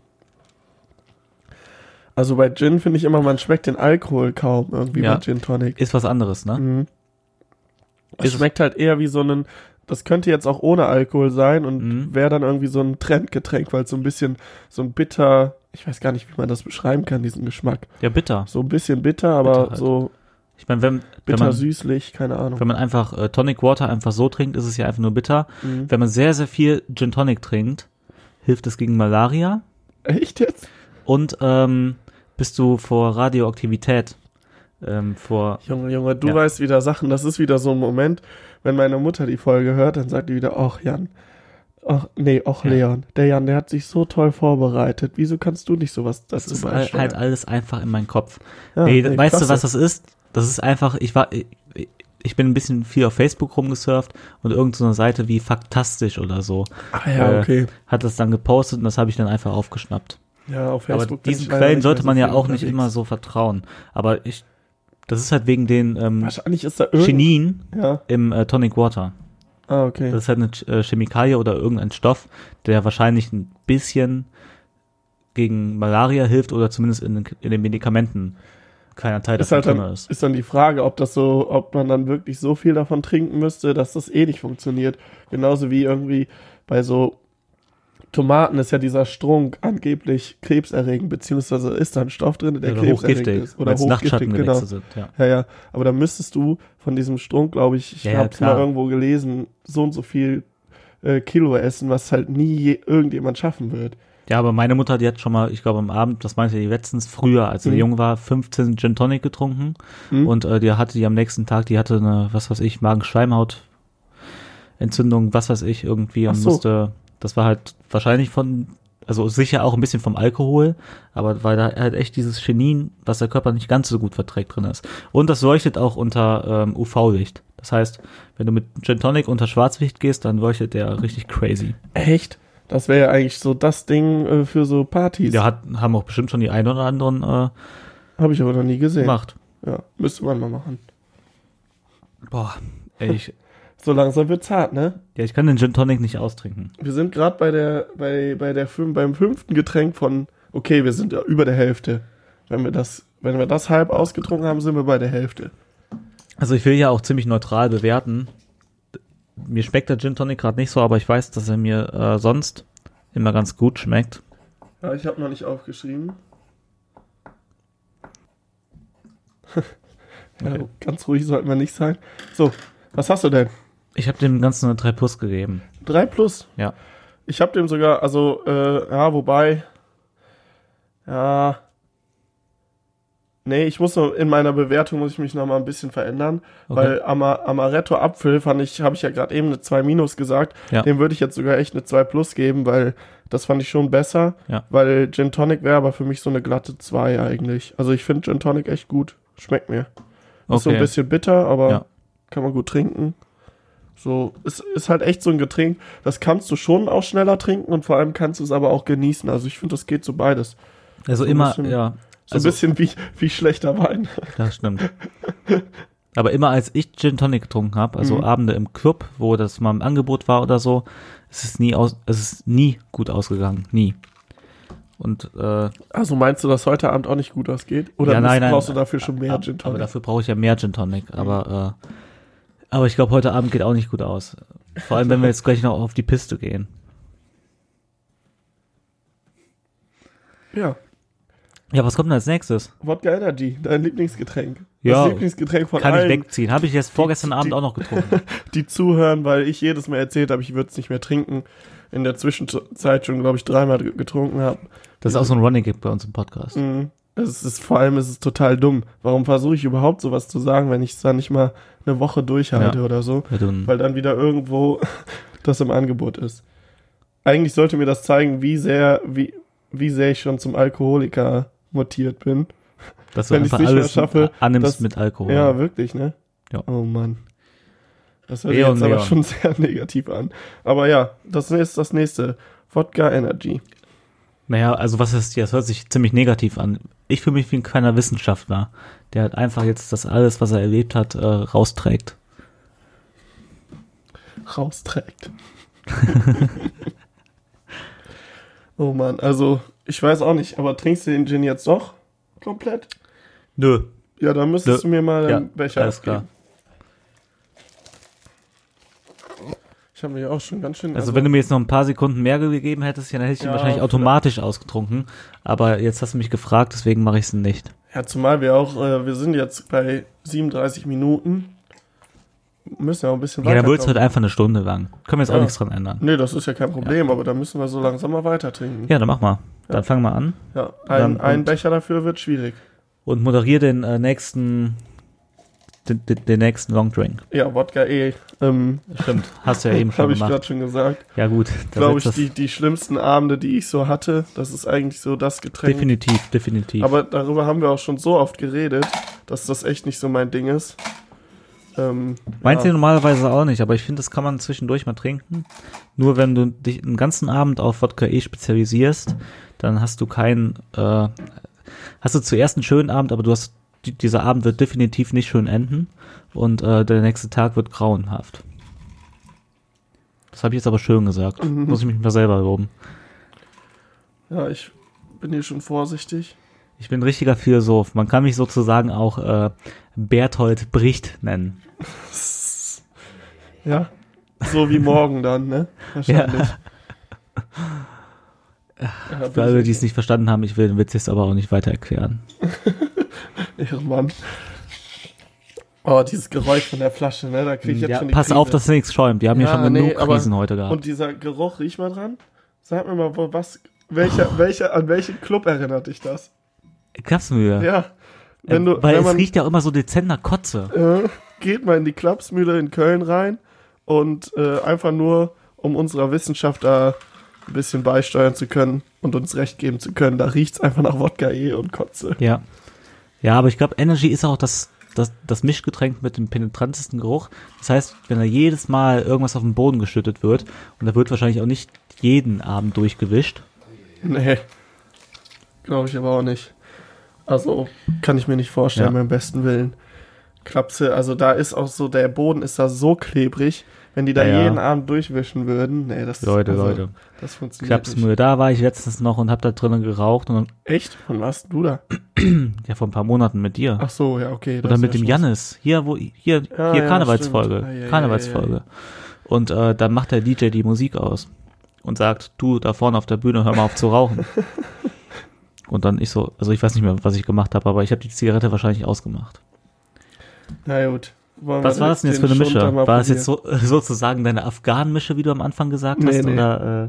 Also bei Gin finde ich immer, man schmeckt den Alkohol kaum irgendwie Ja. bei Gin Tonic. Ist was anderes, ne? Mhm. Es schmeckt halt eher wie so ein, das könnte jetzt auch ohne Alkohol sein und Mhm. wäre dann irgendwie so ein Trendgetränk, weil es so ein bisschen, so ein bitter, ich weiß gar nicht, wie man das beschreiben kann, diesen Geschmack. Ja, bitter. So ein bisschen bitter, aber Bitter halt. so Ich meine, wenn, wenn, bitter man, süßlich, keine Ahnung. wenn man einfach äh, Tonic Water einfach so trinkt, ist es ja einfach nur bitter. Mhm. Wenn man sehr, sehr viel Gin Tonic trinkt, hilft es gegen Malaria Echt jetzt? und ähm, bist du vor Radioaktivität ähm, vor Junge, Junge, du Ja. weißt wieder Sachen, das ist wieder so ein Moment, wenn meine Mutter die Folge hört, dann sagt die wieder, ach Jan, ach nee, ach Ja. Leon, der Jan, der hat sich so toll vorbereitet, wieso kannst du nicht sowas das dazu ist all- beisteuern? halt alles einfach in meinem Kopf. Ja, Ey, nee, weißt du, klasse. was das ist? Das ist einfach, ich war, ich, ich bin ein bisschen viel auf Facebook rumgesurft und irgendeine so eine Seite wie Faktastisch oder so Ah ja, äh, okay. hat das dann gepostet und das habe ich dann einfach aufgeschnappt. Ja, auf Aber Facebook. bin diesen Quellen sollte so man ja auch nicht unterwegs. immer so vertrauen. Aber ich, das ist halt wegen den ähm, Wahrscheinlich ist da. Chinin Ja, im äh, Tonic Water. ah, okay. Das ist halt eine äh, Chemikalie oder irgendein Stoff, der wahrscheinlich ein bisschen gegen Malaria hilft oder zumindest in, den- in den Medikamenten ein kleiner Teil ist davon halt dann, ist. ist dann die Frage, ob das so, ob man dann wirklich so viel davon trinken müsste, dass das eh nicht funktioniert. Genauso wie irgendwie bei so Tomaten ist ja dieser Strunk angeblich krebserregend, beziehungsweise ist da ein Stoff drin, der oder krebserregend hochgiftig, ist. Oder hochgiftig, genau. Sind. Ja. Ja, ja. Aber da müsstest du von diesem Strunk, glaube ich, ich Ja, habe es mal irgendwo gelesen, so und so viel äh, Kilo essen, was halt nie je, irgendjemand schaffen wird. ja, aber meine Mutter, die hat schon mal, ich glaube am Abend, das meinte die letztens, früher, als sie Mhm. jung war, 15 Gin Tonic getrunken Mhm. und äh, die hatte die am nächsten Tag, die hatte eine, was weiß ich, Magenschleimhautentzündung, was weiß ich, irgendwie und so. musste, das war halt wahrscheinlich von, also sicher auch ein bisschen vom Alkohol, aber weil da halt echt dieses Chenin, was der Körper nicht ganz so gut verträgt, drin ist. Und das leuchtet auch unter ähm, UV-Licht. Das heißt, wenn du mit Gin Tonic unter Schwarzlicht gehst, dann leuchtet der richtig crazy. Echt? Das wäre ja eigentlich so das Ding äh, für so Partys. Der hat, haben auch bestimmt schon die ein oder anderen äh, Habe ich aber noch nie gesehen. gemacht. Ja, müsste man mal machen. Boah, ey, ich, So langsam wird's hart, ne? ja, ich kann den Gin Tonic nicht austrinken. Wir sind gerade bei der, bei, bei der fün- beim fünften Getränk von, okay, wir sind ja über der Hälfte. Wenn wir das, wenn wir das halb ausgetrunken haben, sind wir bei der Hälfte. Also ich will ja auch ziemlich neutral bewerten. Mir schmeckt der Gin Tonic gerade nicht so, aber ich weiß, dass er mir äh, sonst immer ganz gut schmeckt. Ja, ich habe noch nicht aufgeschrieben. ja, Okay. Ganz ruhig sollten wir nicht sein. So, was hast du denn? Ich habe dem Ganzen eine 3 Plus gegeben. 3 plus? Ja. Ich habe dem sogar, also, äh, ja, wobei, ja, nee, ich muss noch, in meiner Bewertung muss ich mich noch mal ein bisschen verändern, Okay. weil Ama Amaretto Apfel fand ich, habe ich ja gerade eben eine 2 minus gesagt, Ja. dem würde ich jetzt sogar echt eine 2 plus geben, weil das fand ich schon besser, Ja. weil Gin Tonic wäre aber für mich so eine glatte 2 eigentlich. Also ich finde Gin Tonic echt gut, schmeckt mir. Ist so ein Okay. bisschen bitter, aber Ja. kann man gut trinken. So, es ist halt echt so ein Getränk, das kannst du schon auch schneller trinken und vor allem kannst du es aber auch genießen. Also ich finde, das geht so beides. Also so immer, bisschen- ja, So Also- ein bisschen wie, wie schlechter Wein. das stimmt. Aber immer als ich Gin Tonic getrunken habe, also Mhm. Abende im Club, wo das mal im Angebot war oder so, ist es nie aus, es ist nie gut ausgegangen, nie. Und äh, Also meinst du, dass heute Abend auch nicht gut ausgeht? Oder ja, nein, nein, brauchst du dafür schon mehr Gin Aber Tonic? dafür brauche ich ja mehr Gin Tonic. Aber äh, aber ich glaube, heute Abend geht auch nicht gut aus. Vor allem, wenn wir jetzt gleich noch auf die Piste gehen. Ja, Ja, was kommt denn als nächstes? Wodka Energy, dein Lieblingsgetränk. Ja, das Lieblingsgetränk von Kann ich allen, wegziehen. Habe ich jetzt vorgestern die- Abend die- auch noch getrunken. die zuhören, weil ich jedes Mal erzählt habe, ich würde es nicht mehr trinken. In der Zwischenzeit schon, glaube ich, dreimal getrunken habe. Das ist auch so ein Running Gag bei uns im Podcast. Mhm. Es ist vor allem ist es total dumm. Warum versuche ich überhaupt sowas zu sagen, wenn ich es dann nicht mal eine Woche durchhalte Ja. oder so? Weil dann wieder irgendwo das im Angebot ist. Eigentlich sollte mir das zeigen, wie sehr, wie, wie sehr ich schon zum Alkoholiker mutiert bin. Dass du wenn einfach nicht mehr alles schaffe, annimmst das- mit Alkohol. Ja, wirklich, ne? Ja. Oh Mann. Das hört sich jetzt aber schon sehr negativ an. Aber ja, das ist das nächste. Wodka Energy. Naja, also was ist? Das hört sich ziemlich negativ an. Ich fühle mich wie ein kleiner Wissenschaftler, der halt einfach jetzt das alles, was er erlebt hat, äh, rausträgt. rausträgt. oh Mann, also ich weiß auch nicht, aber trinkst du den Gin jetzt doch komplett? Nö. Ja, dann müsstest Nö. du mir mal Ja, einen Becher alles abgeben. klar. Habe mir auch schon ganz schön. Also, wenn du mir jetzt noch ein paar Sekunden mehr gegeben hättest, ja, dann hätte ich ihn Ja, wahrscheinlich vielleicht. automatisch ausgetrunken. Aber jetzt hast du mich gefragt, deswegen mache ich es nicht. ja, zumal wir auch, äh, wir sind jetzt bei 37 Minuten. Müssen ja auch ein bisschen Ja, dann weiter. wird es halt einfach eine Stunde lang. Können wir jetzt auch Ja. nichts dran ändern. Nee, das ist ja kein Problem, aber da müssen wir so langsam mal weiter trinken. Ja, dann mach mal. Dann Ja. fang mal an Ja, Dann- ein, ein und- Becher dafür wird schwierig. und moderier den äh, nächsten, den, nächsten Long Drink. Ja, Wodka eh. Ähm, Stimmt, hast du ja eben schon habe ich gemacht. gerade schon gesagt. Ja gut, glaube ich, das- die, die schlimmsten Abende, die ich so hatte. Das ist eigentlich so das Getränk. definitiv, definitiv. Aber darüber haben wir auch schon so oft geredet, dass das echt nicht so mein Ding ist. Ähm, Meinst du ja. normalerweise auch nicht, aber ich finde, das kann man zwischendurch mal trinken. Nur wenn du dich einen ganzen Abend auf Wodka E spezialisierst, dann hast du keinen, äh, hast du zuerst einen schönen Abend, aber du hast, die, dieser Abend wird definitiv nicht schön enden und äh, der nächste Tag wird grauenhaft. Das habe ich jetzt aber schön gesagt. Mhm. Muss ich mich mal selber loben. Ja, ich bin hier schon vorsichtig. Ich bin ein richtiger Philosoph. Man kann mich sozusagen auch äh, Berthold Bricht nennen. Ja. So wie morgen dann, ne? Wahrscheinlich. Ja. Für alle, die es nicht verstanden haben, ich will den Witz jetzt aber auch nicht weiter erklären. Ja, Mann. Oh, dieses Geräusch von der Flasche, ne? Da krieg ich jetzt Ja, schon die pass Krise. auf, dass nichts schäumt. Wir haben Ja, ja schon nee, genug aber- Krisen heute gehabt. Und dieser Geruch, riech mal dran. Sag mir mal, wo, was, welcher, welcher, an welchen Club erinnert dich das? Klapsmühle. Ja. Wenn du, äh, weil wenn es man, riecht ja immer so dezent nach Kotze. äh, geht mal in die Klapsmühle in Köln rein und äh, einfach nur, um unserer Wissenschaft da ein bisschen beisteuern zu können und uns recht geben zu können, da riecht's einfach nach Wodka eh und Kotze. Ja. Ja, aber ich glaube, Energy ist auch das, das, das Mischgetränk mit dem penetrantesten Geruch. Das heißt, wenn da jedes Mal irgendwas auf den Boden geschüttet wird, und da wird wahrscheinlich auch nicht jeden Abend durchgewischt. Nee. Glaube ich aber auch nicht. Also, kann ich mir nicht vorstellen, Ja. beim besten Willen. Klapse, also da ist auch so, der Boden ist da so klebrig, wenn die da Ja, ja. jeden Abend durchwischen würden. Nee, das Leute, also, Leute. Das funktioniert nicht. Klapsmühle, da war ich letztens noch und hab da drinnen geraucht und Echt? Von was? Du da? ja vor ein paar Monaten mit dir. Ach so, ja, okay. Oder mit ja dem Jannis. Hier, wo, hier, Ja, hier ja, Karnevalsfolge. Ah, ja, ja, Karnevalsfolge. ja, Und äh, dann macht der DJ die Musik aus und sagt, du da vorne auf der Bühne, hör mal auf zu rauchen. und dann ich so, also ich weiß nicht mehr, was ich gemacht habe, aber ich habe die Zigarette wahrscheinlich ausgemacht. Na gut. Wollen Was war das denn jetzt für eine Mische? War das jetzt so, sozusagen deine Afghanen-Mische, wie du am Anfang gesagt Nee, hast? nee. Oder, äh,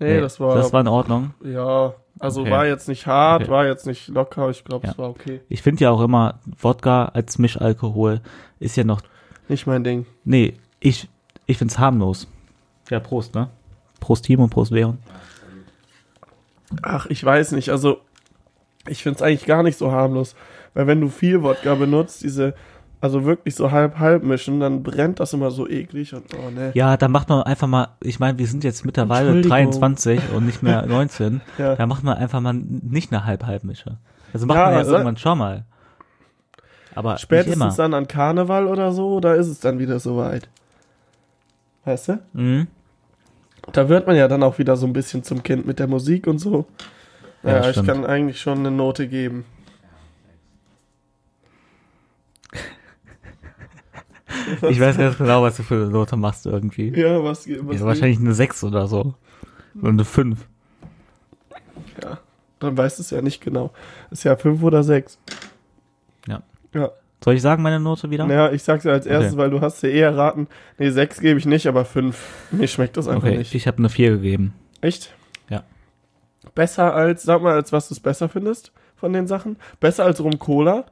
Nee, das war, Das war in Ordnung. ja, also Okay. war jetzt nicht hart, Okay. war jetzt nicht locker, ich glaube, Ja. es war okay. Ich finde ja auch immer, Wodka als Mischalkohol ist ja noch. Nicht mein Ding. Nee, ich, ich find's harmlos. Ja, Prost, ne? Prost Timo, Prost Leon. Ach, ich weiß nicht, also ich find's eigentlich gar nicht so harmlos, weil wenn du viel Wodka benutzt, diese, also wirklich so halb-halb mischen, dann brennt das immer so eklig und oh ne. Ja, dann macht man einfach mal, ich meine, wir sind jetzt mittlerweile Entschuldigung. 23 und nicht mehr 19. Ja. Da macht man einfach mal nicht eine Halb-Halb-Mische. Also macht Ja, man ja also- irgendwann schon mal. Aber Spätestens dann an Karneval oder so, da ist es dann wieder soweit. Weißt du? Mhm. Da wird man ja dann auch wieder so ein bisschen zum Kind mit der Musik und so. Ja, Ja, ich kann eigentlich schon eine Note geben. Ich weiß ganz genau, was du für eine Note machst irgendwie. Ja, was, was Ja, wahrscheinlich eine 6 oder so. Oder eine 5. Ja, dann weißt du es ja nicht genau. Ist ja fünf oder sechs. Ja. Ja. Soll ich sagen, meine Note wieder? Naja, ich sag's ja als erstes, Okay. weil du hast ja eh erraten. Nee, sechs gebe ich nicht, aber fünf. Mir schmeckt das einfach okay, nicht. ich habe eine 4 gegeben. Echt? Ja. Besser als, sag mal, als was du es besser findest von den Sachen? Besser als Rum Cola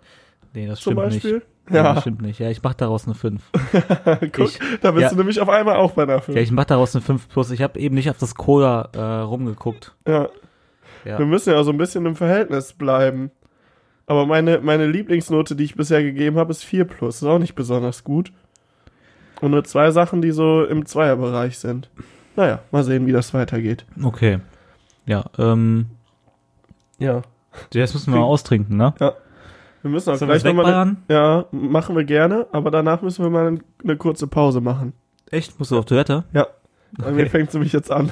Nee, das zum stimmt Beispiel? nicht. Ja, das stimmt nicht. Ja, ich mach daraus eine 5. guck, ich- da bist ja. du nämlich auf einmal auch bei einer fünf. Ja, ich mach daraus eine 5 plus. Ich habe eben nicht auf das Cola äh, rumgeguckt. Ja. Ja. Wir müssen ja so ein bisschen im Verhältnis bleiben. Aber meine, meine Lieblingsnote, die ich bisher gegeben habe, ist 4 plus. Ist auch nicht besonders gut. Und nur zwei Sachen, die so im Zweierbereich sind. Naja, mal sehen, wie das weitergeht. Okay. Ja, ähm, Ja. das müssen wir mal austrinken, ne? Wir müssen auch Sollen gleich nochmal. Ja, machen wir gerne, aber danach müssen wir mal eine kurze Pause machen. Echt? Musst du auf Toilette? Bei mir fängt sie mich jetzt an.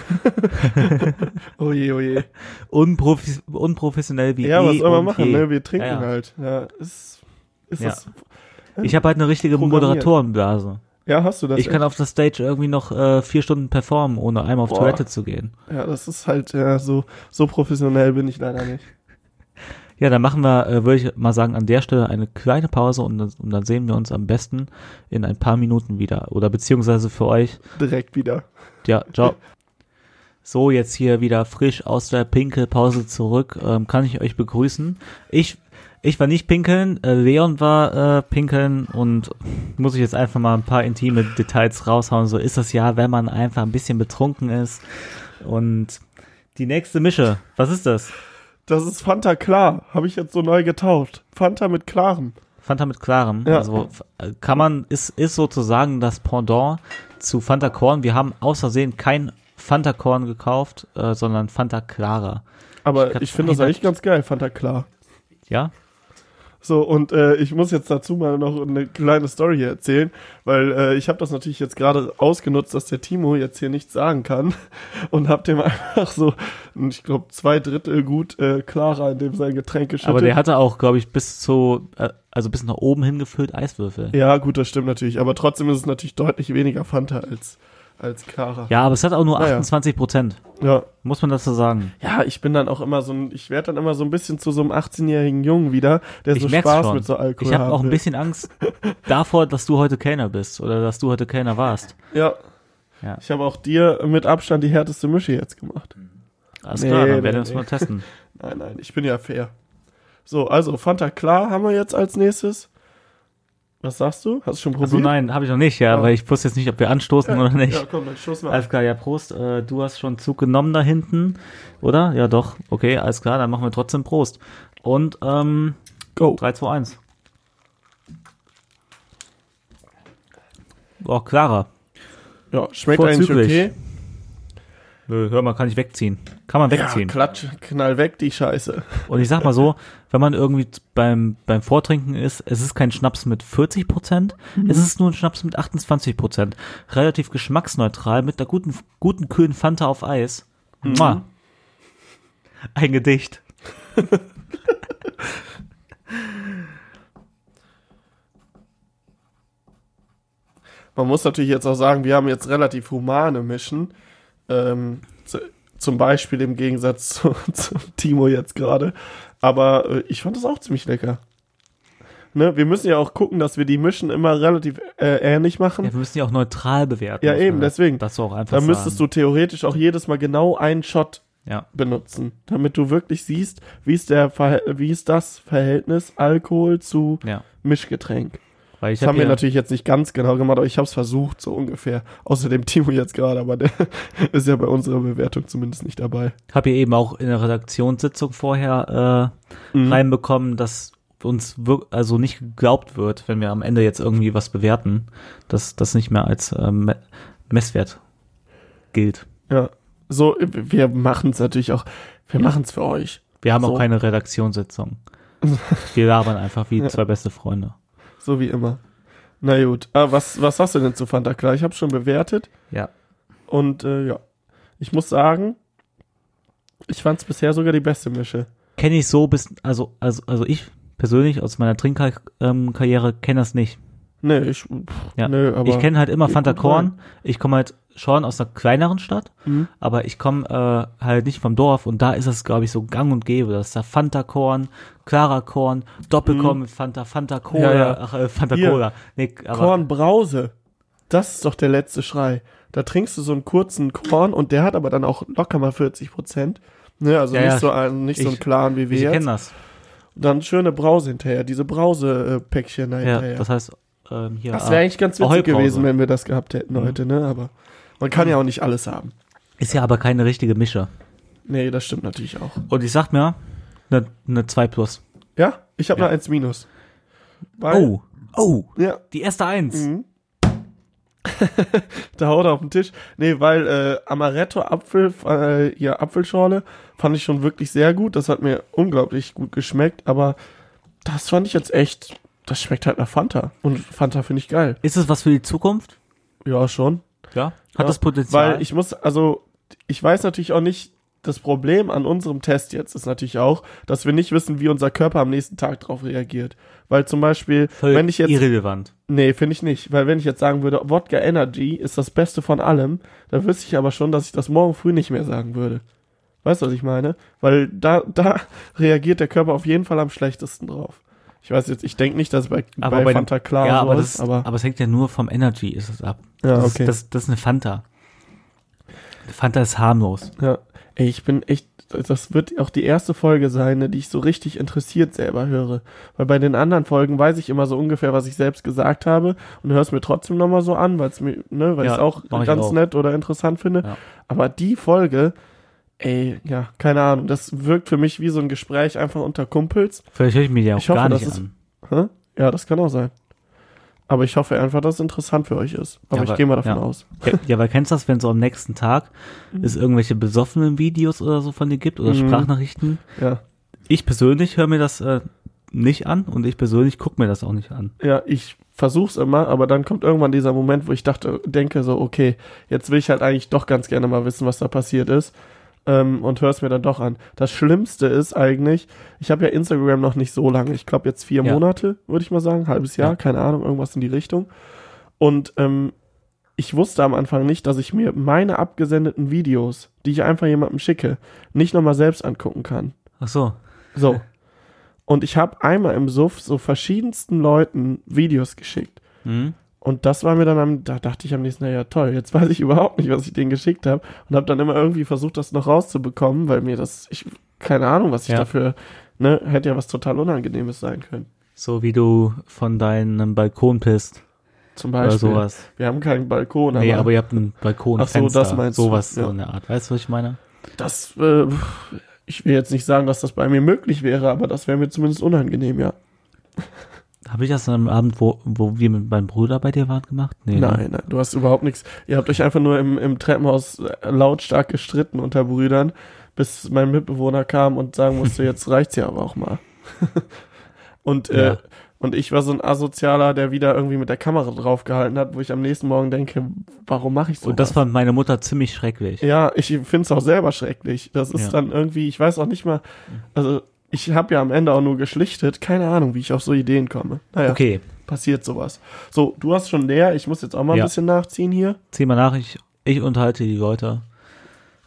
oh je, oh je. Unprofis unprofessionell wie Ja, eh was soll man machen, ne? Wir trinken Ja, ja. halt. Ja, ist, ist Ja. das. Ich habe halt eine richtige. Moderatorenblase. Ja, hast du das? Ich kann auf der Stage irgendwie noch äh, vier Stunden performen, ohne einmal auf Boah. Toilette zu gehen. Ja, das ist halt, ja, so, so professionell bin ich leider nicht. Ja, dann machen wir, äh, würde ich mal sagen, an der Stelle eine kleine Pause und, dann- und dann sehen wir uns am besten in ein paar Minuten wieder. Oder beziehungsweise für euch, Direkt wieder. ja, ciao. So, jetzt hier wieder frisch aus der Pinkelpause zurück. Ähm, kann ich euch begrüßen. Ich, ich war nicht pinkeln, äh, Leon war äh, pinkeln und muss ich jetzt einfach mal ein paar intime Details raushauen. So ist das ja, wenn man einfach ein bisschen betrunken ist. Und die nächste Mische, was ist das? Das ist Fanta klar. Habe ich jetzt so neu getauft. Fanta mit klarem. Fanta mit klarem. Ja. Also äh, kann man, ist, ist sozusagen das Pendant zu Fanta Korn. Wir haben aus Versehen kein Fanta Korn gekauft, äh, sondern Fanta Clara. Aber Ich ich, finde das eigentlich ganz geil, Fanta klar. Ja? So, und äh, ich muss jetzt dazu mal noch eine kleine Story hier erzählen, weil äh, ich habe das natürlich jetzt gerade ausgenutzt, dass der Timo jetzt hier nichts sagen kann und hab dem einfach so, ich glaube, zwei Drittel gut äh, Clara in dem sein Getränk geschüttet. Aber der hatte auch, glaube ich, bis zu, äh, also bis nach oben hingefüllt Eiswürfel. Ja, gut, das stimmt natürlich. Aber trotzdem ist es natürlich deutlich weniger Fanta als, als Clara. aber es hat auch nur Naja. 28 Prozent. ja. Muss man dazu sagen. Ja, ich bin dann auch immer so ein, ich werde dann immer so ein bisschen zu so einem 18-jährigen Jungen wieder, der Ich so Spaß schon. mit so Alkohol Ich habe auch ein bisschen Angst davor, dass du heute Kellner bist oder dass du heute Kellner warst. Ja. Ja. Ich habe auch dir mit Abstand die härteste Mische jetzt gemacht. Alles Nee, klar, dann werden wir nee. mal testen. Nein, nein, ich bin ja fair. So, also Fanta klar haben wir jetzt als nächstes. Was sagst du? Hast du schon probiert? Also nein, habe ich noch nicht, ja, Ja. weil ich wusste jetzt nicht, ob wir anstoßen ja, oder nicht. Ja, komm, dann stoß mal. Alles klar, ja, Prost. Äh, du hast schon Zug genommen da hinten, oder? Ja, doch. Okay, alles klar, dann machen wir trotzdem Prost. Und, ähm, Go. 3, 2, 1. Oh, Clara. Ja, schmeckt eigentlich Vorzüglich. okay. Nö, hör mal, kann ich wegziehen. Kann man Ja, wegziehen. klatsch, knall weg die Scheiße. Und ich sag mal so, wenn man irgendwie beim, beim Vortrinken ist, es ist kein Schnaps mit 40 Prozent, es ist nur ein Schnaps mit 28 Prozent. Relativ geschmacksneutral, mit einer guten, guten, kühlen Fanta auf Eis. Mua. Ein Gedicht. Man muss natürlich jetzt auch sagen, wir haben jetzt relativ humane Mischen. Ähm, zu, zum Beispiel im Gegensatz zu, zu Timo jetzt gerade. Aber äh, ich fand das auch ziemlich lecker. Ne? Wir müssen ja auch gucken, dass wir die Mischen immer relativ äh, ähnlich machen. Ja, wir müssen ja auch neutral bewerten. Ja, eben, deswegen. Das auch einfach Da müsstest du theoretisch auch jedes Mal genau einen Shot Ja, benutzen, damit du wirklich siehst, wie ist der Verhält wie ist das Verhältnis Alkohol zu ja. Mischgetränk. Weil ich Das haben habe wir ja, natürlich jetzt nicht ganz genau gemacht, aber ich habe es versucht, so ungefähr. Außer dem Timo jetzt gerade, aber der ist ja bei unserer Bewertung zumindest nicht dabei. hab ja eben auch in der Redaktionssitzung vorher äh, Mhm. reinbekommen, dass uns also nicht geglaubt wird, wenn wir am Ende jetzt irgendwie was bewerten, dass das nicht mehr als Me- Messwert gilt. Ja, so, wir machen es natürlich auch, wir machen es für euch. Wir haben So. auch keine Redaktionssitzung. Wir labern einfach wie Ja. zwei beste Freunde. So wie immer. Na gut, ah, was, was hast du denn zu Fanta Klar? Ich habe schon bewertet Ja. und äh, ja, ich muss sagen, ich fand es bisher sogar die beste Mische. Kenne ich so bis, also, also, also ich persönlich aus meiner Trinkkarriere kenne das nicht. Nee, ich, pff, Ja. nö, aber. ich kenne halt immer Fanta Korn. Ich komme halt schon aus einer kleineren Stadt, Mhm. aber ich komme äh, halt nicht vom Dorf und da ist es, glaube ich, so gang und gäbe. Das ist da Fanta Korn, Clara Korn, Doppelkorn mit Fanta, Fanta Cola, Mhm. Ja, ja. ach, äh, Fanta Hier. Cola. Nee, aber Kornbrause. Das ist doch der letzte Schrei. Da trinkst du so einen kurzen Korn und der hat aber dann auch locker mal 40 Prozent. Ne, also Ja, nicht ja. so ein, nicht so einen Ich- klaren wie wir ich jetzt. kenne das. Dann schöne Brause hinterher, diese Brause-Päckchen da Ja, hinterher. das heißt, ähm, hier. das wäre eigentlich ganz witzig Ahoi-Brause. gewesen, wenn wir das gehabt hätten Mhm. heute, ne? Aber man kann ja auch nicht alles haben. Ist ja aber keine richtige Mische. Nee, das stimmt natürlich auch. Und ich sag mir, eine ne 2 plus. Ja, ich habe Ja. noch eins Minus. Weil, Oh, oh, Ja, die erste Eins. Mhm. da haut er auf den Tisch. Nee, weil äh, Amaretto Apfel, äh, ja, Apfelschorle fand ich schon wirklich sehr gut. Das hat mir unglaublich gut geschmeckt, aber das fand ich jetzt echt, das schmeckt halt nach Fanta. Und Fanta finde ich geil. Ist es was für die Zukunft? Ja, schon. Ja. Hat Ja, das Potenzial? Weil ich muss, also, ich weiß natürlich auch nicht, das Problem an unserem Test jetzt ist natürlich auch, dass wir nicht wissen, wie unser Körper am nächsten Tag drauf reagiert. Weil zum Beispiel, Völlig wenn ich jetzt irrelevant. Nee, finde ich nicht. Weil wenn ich jetzt sagen würde, Wodka Energy ist das Beste von allem, dann wüsste ich aber schon, dass ich das morgen früh nicht mehr sagen würde. Weißt du, was ich meine? Weil da, da reagiert der Körper auf jeden Fall am schlechtesten drauf. Ich weiß jetzt, ich denke nicht, dass bei, Aber bei, bei Fanta klar ja, so aber, ist, das, aber, aber, es hängt ja nur vom Energy, ist es ab. ja, das, okay. ist, das, das ist eine Fanta. Fanta ist harmlos. ja. Ey, ich bin echt, das wird auch die erste Folge sein, ne, die ich so richtig interessiert selber höre. Weil bei den anderen Folgen weiß ich immer so ungefähr, was ich selbst gesagt habe und höre es mir trotzdem nochmal so an, weil es mir, ne, weil Ja, ich es auch ganz auch. nett oder interessant finde. Ja. Aber die Folge, ey, ja, keine Ahnung, das wirkt für mich wie so ein Gespräch einfach unter Kumpels. Vielleicht höre ich mir die auch Ich hoffe, gar das nicht ist- an. Hä? Ja, das kann auch sein. Aber ich hoffe einfach, dass es interessant für euch ist. Aber Ja, ich gehe mal davon ja. aus. Ja, ja, weil kennst du das, wenn so am nächsten Tag es irgendwelche besoffenen Videos oder so von dir gibt oder Mhm. Sprachnachrichten? Ja. Ich persönlich höre mir das äh, nicht an und ich persönlich gucke mir das auch nicht an. Ja, ich versuch's immer, aber dann kommt irgendwann dieser Moment, wo ich dachte, denke so, okay, jetzt will ich halt eigentlich doch ganz gerne mal wissen, was da passiert ist. Ähm, und hör's mir dann doch an. Das Schlimmste ist eigentlich, ich habe ja Instagram noch nicht so lange, ich glaube jetzt vier Ja. Monate, würde ich mal sagen, halbes Jahr, Ja. keine Ahnung, irgendwas in die Richtung. Und ähm, ich wusste am Anfang nicht, dass ich mir meine abgesendeten Videos, die ich einfach jemandem schicke, nicht nochmal selbst angucken kann. Ach so. So. Und ich habe einmal im Suff so verschiedensten Leuten Videos geschickt. Hm? Und das war mir dann am, da dachte ich am nächsten, naja, toll, jetzt weiß ich überhaupt nicht, was ich denen geschickt habe. Und habe dann immer irgendwie versucht, das noch rauszubekommen, weil mir das, ich, keine Ahnung, was ich Ja. dafür, ne, hätte ja was total Unangenehmes sein können. So wie du von deinem Balkon pisst Zum oder Beispiel. sowas. Wir haben keinen Balkon, aber, nee, aber ihr habt einen Balkon. Ach so, das meinst du, Sowas ja. so in der Art. Weißt du, was ich meine? das, äh, ich will jetzt nicht sagen, dass das bei mir möglich wäre, aber das wäre mir zumindest unangenehm, ja. Habe ich das an einem Abend, wo, wo wir mit meinem Bruder bei dir waren, gemacht? Nee, ne? Nein, nein, du hast überhaupt nichts. Ihr habt euch einfach nur im, im Treppenhaus äh, lautstark gestritten unter Brüdern, bis mein Mitbewohner kam und sagen musste, jetzt reicht's ja aber auch mal. und, äh, Ja. und ich war so ein Asozialer, der wieder irgendwie mit der Kamera draufgehalten hat, wo ich am nächsten Morgen denke, warum mache ich so? Und das fand meine Mutter ziemlich schrecklich. Ja, ich finde es auch selber schrecklich. Das ist Ja. dann irgendwie, ich weiß auch nicht mal, also ich habe ja am Ende auch nur geschlichtet, keine Ahnung, wie ich auf so Ideen komme. Naja, Okay, passiert sowas. So, du hast schon leer, ich muss jetzt auch mal ein Ja. bisschen nachziehen hier. zieh mal nach, ich, ich unterhalte die Leute.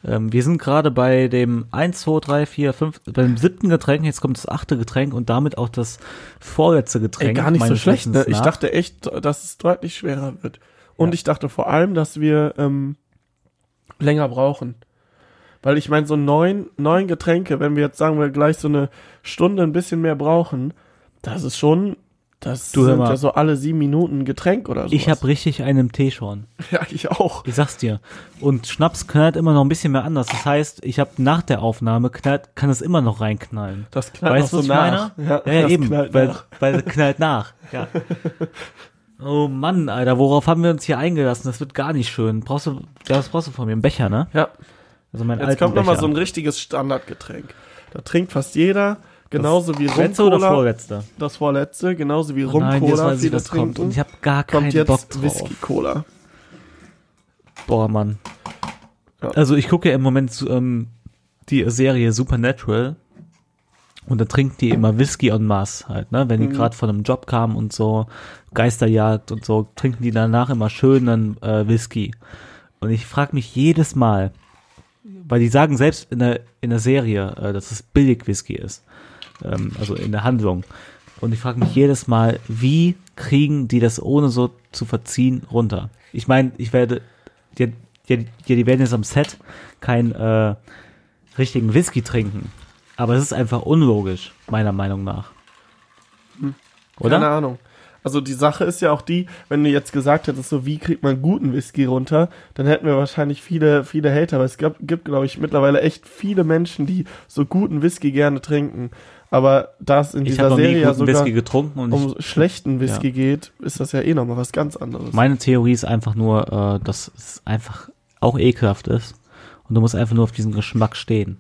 Ähm, wir sind gerade bei dem 1, 2, 3, 4, 5, beim siebten Getränk, jetzt kommt das achte Getränk und damit auch das vorletzte Getränk. Ey, gar nicht so schlecht, ne? Ich dachte echt, dass es deutlich schwerer wird. Und Ja. ich dachte vor allem, dass wir ähm, länger brauchen. Weil ich meine, so neun, neun Getränke, wenn wir jetzt sagen wir gleich so eine Stunde ein bisschen mehr brauchen, das ist schon, das Du, sind mal. ja so alle sieben Minuten ein Getränk oder so. Ich habe richtig einen Tee schon. ja, ich auch. Ich sag's dir. Und Schnaps knallt immer noch ein bisschen mehr anders. Das heißt, ich habe nach der Aufnahme knallt, kann es immer noch reinknallen. Das knallt Weißt du, noch so nach. Ja, ja, das eben, weil, nach. weil es knallt nach. Ja. Oh Mann, Alter, worauf haben wir uns hier eingelassen? Das wird gar nicht schön. Brauchst du, ja, was brauchst du von mir? Ein Becher, ne? Ja, Also mein jetzt kommt nochmal so ein richtiges Standardgetränk. Da trinkt fast jeder, genauso wie Letzte oder vorletzte? Das vorletzte, genauso wie Oh nein, Rum-Cola weiß ich, viele was kommt. Und trinken. ich habe gar keinen Kommt jetzt Bock drauf. Whisky-Cola. Boah, Mann. Ja. Also ich gucke ja im Moment ähm, die Serie Supernatural und da trinken die immer Whisky en masse halt, ne? Wenn die Mhm. gerade von einem Job kamen und so, Geisterjagd und so, trinken die danach immer schönen äh, Whisky. Und ich frage mich jedes Mal, weil die sagen selbst in der, in der Serie, äh, dass es billig Whisky ist. Ähm, also in der Handlung. Und ich frage mich jedes Mal, wie kriegen die das ohne so zu verziehen runter? Ich meine, ich werde, die, die, die, die werden jetzt am Set keinen äh, richtigen Whisky trinken. Aber es ist einfach unlogisch, meiner Meinung nach. Oder? Keine Ahnung. Also die Sache ist ja auch die, wenn du jetzt gesagt hättest, so wie kriegt man guten Whisky runter, dann hätten wir wahrscheinlich viele, viele Hater, weil es gibt, gibt glaube ich, mittlerweile echt viele Menschen, die so guten Whisky gerne trinken. Aber da es in ich dieser Serie ja sogar Whisky getrunken und um ich, schlechten Whisky geht, ist das ja eh nochmal was ganz anderes. meine Theorie ist einfach nur, äh, dass es einfach auch ekelhaft ist. Und du musst einfach nur auf diesen Geschmack stehen.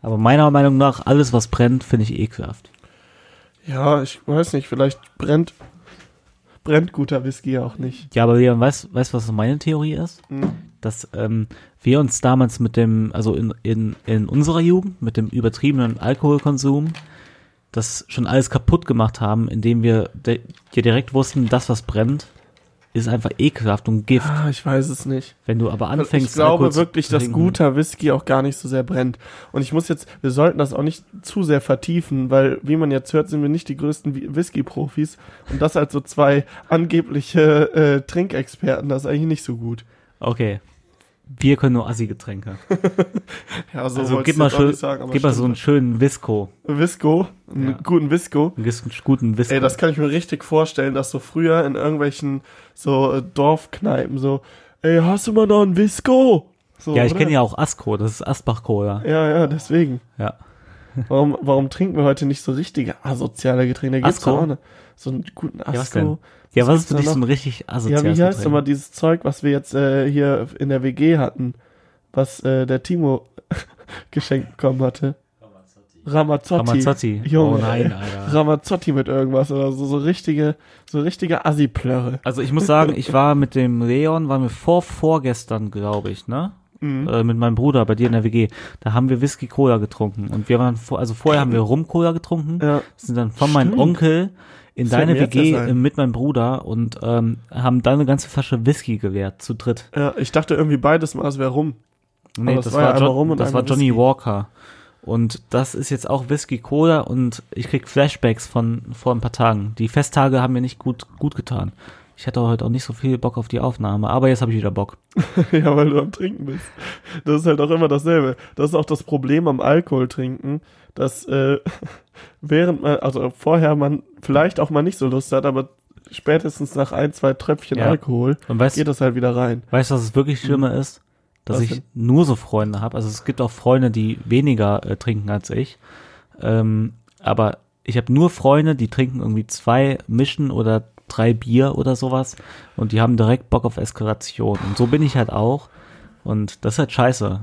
Aber meiner Meinung nach, alles was brennt, finde ich ekelhaft. ja, ich weiß nicht, vielleicht brennt, brennt guter Whisky ja auch nicht. Ja, aber Leon, weißt, weißt du, was meine Theorie ist? Hm. Dass ähm, wir uns damals mit dem, also in, in, in unserer Jugend, mit dem übertriebenen Alkoholkonsum, das schon alles kaputt gemacht haben, indem wir ja direkt wussten, das, was brennt, ist einfach ekelhaft und Gift. Ah, ich weiß es nicht. Wenn du aber anfängst, ich glaube Alkohol wirklich, dass guter Whisky auch gar nicht so sehr brennt. Und ich muss jetzt, wir sollten das auch nicht zu sehr vertiefen, weil, wie man jetzt hört, sind wir nicht die größten Whi- Whisky-Profis. Und das als so zwei angebliche äh, Trinkexperten, das ist eigentlich nicht so gut. Okay. Wir können nur Assi-Getränke. Ja, so Also gib mal, schön, sagen, gib mal so einen schönen Visco. Visco, einen Ja. guten Visco. Einen guten Visco. Ey, das kann ich mir richtig vorstellen, dass so früher in irgendwelchen so äh, Dorfkneipen so, ey, hast du mal noch einen Visco? So, ja, ich kenne ja auch Asco, das ist Asbach-Cola. Ja, ja, deswegen. Ja. Warum, warum trinken wir heute nicht so richtige asoziale Getränke? Da gibt's auch ne, so einen guten was Asco. denn? Ja, was ist für dich so ein richtig Ja, asoziales wie heißt nochmal dieses Zeug, was wir jetzt äh, hier in der WG hatten, was äh, der Timo geschenkt bekommen hatte? Ramazzotti. Ramazzotti. Junge, oh nein. Alter. Ramazzotti mit irgendwas oder so, so richtige, so richtige Assi-Plörre. Also ich muss sagen, ich war mit dem Leon, waren wir vor vorgestern, glaube ich, ne? Mhm. Äh, mit meinem Bruder bei dir in der WG. Da haben wir Whisky Cola getrunken und wir waren vor, also vorher haben wir Rum Cola getrunken, Ja. sind dann von meinem. Onkel in Das deine WG mit meinem Bruder und ähm, haben dann eine ganze Flasche Whisky geleert zu dritt. ja, ich dachte irgendwie beides mal, es wäre rum. Nee, das, das war, ja John, und das war Johnny Whisky. Walker. Und das ist jetzt auch Whisky Cola und ich krieg Flashbacks von vor ein paar Tagen. Die Festtage haben mir nicht gut, gut getan. Ich hatte heute auch nicht so viel Bock auf die Aufnahme, aber jetzt habe ich wieder Bock. ja, weil du am Trinken bist. Das ist halt auch immer dasselbe. Das ist auch das Problem am Alkohol trinken, dass äh, während man, also vorher man vielleicht auch mal nicht so Lust hat, aber spätestens nach ein, zwei Tröpfchen Ja. Alkohol Und weißt geht das halt wieder rein. Weißt du, was es wirklich schlimmer ist? Dass Was ich denn? nur so Freunde habe. Also es gibt auch Freunde, die weniger äh, trinken als ich. Ähm, aber ich habe nur Freunde, die trinken irgendwie zwei Mischen oder drei Bier oder sowas und die haben direkt Bock auf Eskalation. Und so bin ich halt auch. Und das ist halt scheiße.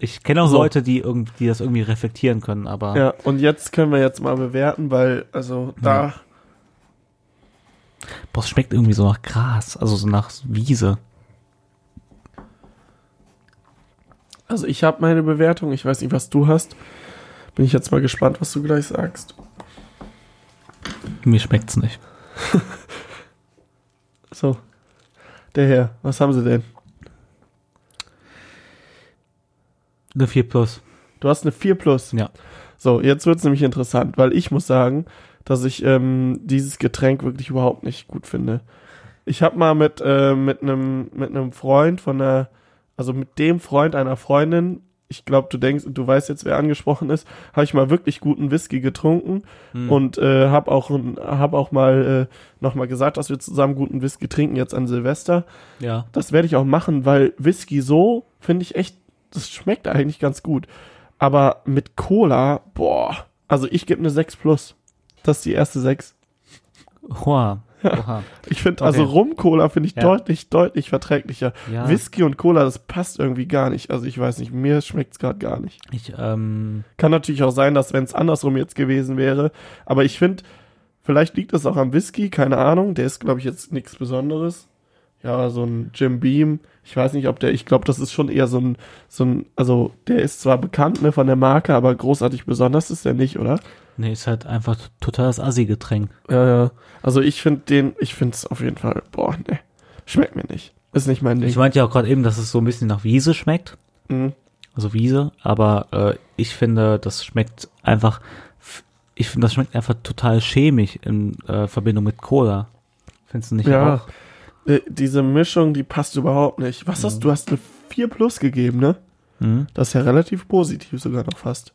Ich kenne auch So. Leute, die irgendwie, die das irgendwie reflektieren können, aber Ja, und jetzt können wir jetzt mal bewerten, weil, also da, boah, es schmeckt irgendwie so nach Gras, also so nach Wiese. also ich habe meine Bewertung, ich weiß nicht, was du hast. Bin ich jetzt mal gespannt, was du gleich sagst. Mir schmeckt's nicht. So. Der Herr, was haben sie denn? Eine 4 plus. Du hast eine 4 plus. Ja. So, jetzt wird's nämlich interessant, weil ich muss sagen, dass ich ähm, dieses Getränk wirklich überhaupt nicht gut finde. Ich habe mal mit äh, mit einem mit einem Freund von einer, also mit dem Freund einer Freundin, ich glaube, du denkst, du weißt jetzt, wer angesprochen ist, habe ich mal wirklich guten Whisky getrunken Hm. und äh, habe auch hab auch mal äh, noch mal gesagt, dass wir zusammen guten Whisky trinken jetzt an Silvester. Ja. Das werde ich auch machen, weil Whisky so finde ich echt, das schmeckt eigentlich ganz gut. Aber mit Cola, boah, also ich gebe eine 6 plus. Das ist die erste 6. Oha. Oha. Ich finde, Okay. also Rum-Cola finde ich Ja. deutlich, deutlich verträglicher. Ja. Whisky und Cola, das passt irgendwie gar nicht. Also ich weiß nicht, mir schmeckt es gerade gar nicht. Ich, ähm, Kann natürlich auch sein, dass wenn es andersrum jetzt gewesen wäre. Aber ich finde, vielleicht liegt es auch am Whisky, keine Ahnung. Der ist, glaube ich, jetzt nichts Besonderes. Ja, so ein Jim Beam. Ich weiß nicht, ob der, ich glaube, das ist schon eher so ein, so ein, also der ist zwar bekannt ne, von der Marke, aber großartig besonders ist der nicht, oder? nee, ist halt einfach totales Assi-Getränk. Ja, ja. Also ich finde den, ich finde es auf jeden Fall, boah, ne. Schmeckt mir nicht. Ist nicht mein Ding. Ich meinte ja auch gerade eben, dass es so ein bisschen nach Wiese schmeckt. Mhm. Also Wiese, aber äh, ich finde, das schmeckt einfach, ich finde, das schmeckt einfach total chemisch in äh, Verbindung mit Cola. Findest du nicht Ja. auch? Äh, diese Mischung, die passt überhaupt nicht. Was hast du? hast eine 4 plus gegeben, ne? Mhm. Das ist ja relativ positiv sogar noch fast.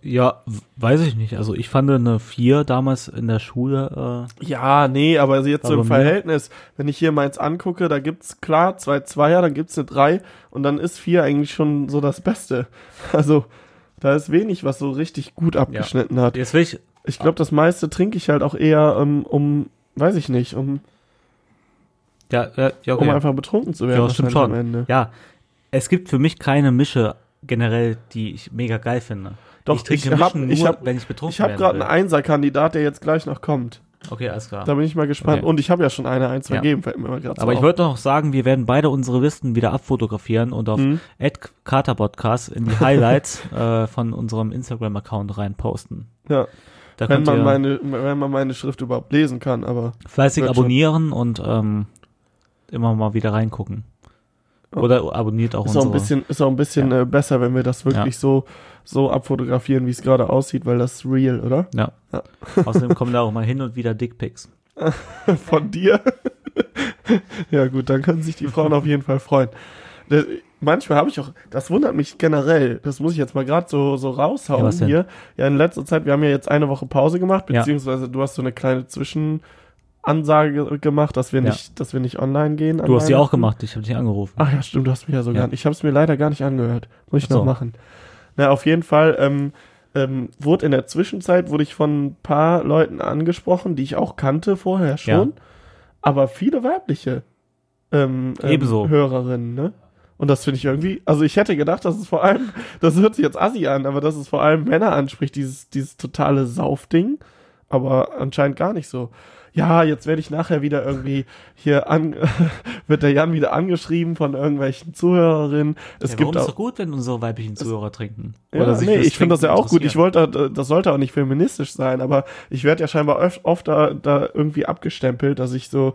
Ja, w- weiß ich nicht. Also ich fand eine 4 damals in der Schule, Ja, nee, aber jetzt so im Verhältnis, wenn ich hier meins angucke, da gibt's klar zwei Zweier, dann gibt's eine 3 und dann ist 4 eigentlich schon so das Beste. Also, da ist wenig, was so richtig gut abgeschnitten äh, hat. jetzt will ich, Ich glaube, das meiste trinke ich halt auch eher ähm, um, weiß ich nicht, um, ja, ja, ja, um okay. einfach betrunken zu werden. Ja, stimmt schon. Am Ende. ja, es gibt für mich keine Mische generell, die ich mega geil finde. Doch, ich trinke ich hab- Mischen ich nur, hab- wenn ich betrunken Ich habe gerade einen Einser-Kandidat, der jetzt gleich noch kommt. Okay, alles klar. Da bin ich mal gespannt. Okay. Und ich habe ja schon eine eins Ja. vergeben, fällt mir mal gerade so Aber ich auf. wollte noch sagen, wir werden beide unsere Listen wieder abfotografieren und auf Mhm. @katerpodcast in die Highlights äh, von unserem Instagram-Account reinposten. Ja, Da wenn man, meine, wenn man meine Schrift überhaupt lesen kann, aber fleißig wird schon. abonnieren und ähm, immer mal wieder reingucken. Ja. Oder abonniert auch ist auch unsere. ein bisschen, ist auch ein bisschen äh, besser, wenn wir das wirklich so, so abfotografieren, wie es gerade aussieht, weil das ist real, oder? ja. Ja. Außerdem kommen da auch mal hin und wieder Dickpics. Von dir. ja, gut, dann können sich die Frauen auf jeden Fall freuen. Das, manchmal habe ich auch, das wundert mich generell, das muss ich jetzt mal gerade so, so raushauen Ja, hier. Ja, in letzter Zeit, wir haben ja jetzt eine Woche Pause gemacht, Ja. beziehungsweise du hast so eine kleine Zwischenansage gemacht, dass wir Ja. nicht, dass wir nicht online gehen. Du hast die auch gemacht, ich habe dich angerufen. Ach ja, stimmt, du hast mich ja sogar. Ja. Ich habe es mir leider gar nicht angehört. Muss ich so. noch machen. Na, auf jeden Fall ähm, ähm, wurde in der Zwischenzeit wurde ich von ein paar Leuten angesprochen, die ich auch kannte vorher schon, aber viele weibliche ähm, ähm, Ebenso. Hörerinnen, ne? Und das finde ich irgendwie, also ich hätte gedacht, dass es vor allem, das hört sich jetzt assi an, aber dass es vor allem Männer anspricht, dieses, dieses totale Saufding, aber anscheinend gar nicht so. Ja, jetzt werde ich nachher wieder irgendwie hier an, wird der Jan wieder angeschrieben von irgendwelchen Zuhörerinnen. Es ja, gibt warum ist auch, doch gut, wenn unsere weiblichen Zuhörer trinken. ja, sich nee, ich finde das ja auch gut. Ich wollte, das sollte auch nicht feministisch sein, aber ich werde ja scheinbar öf oft da, da irgendwie abgestempelt, dass ich so,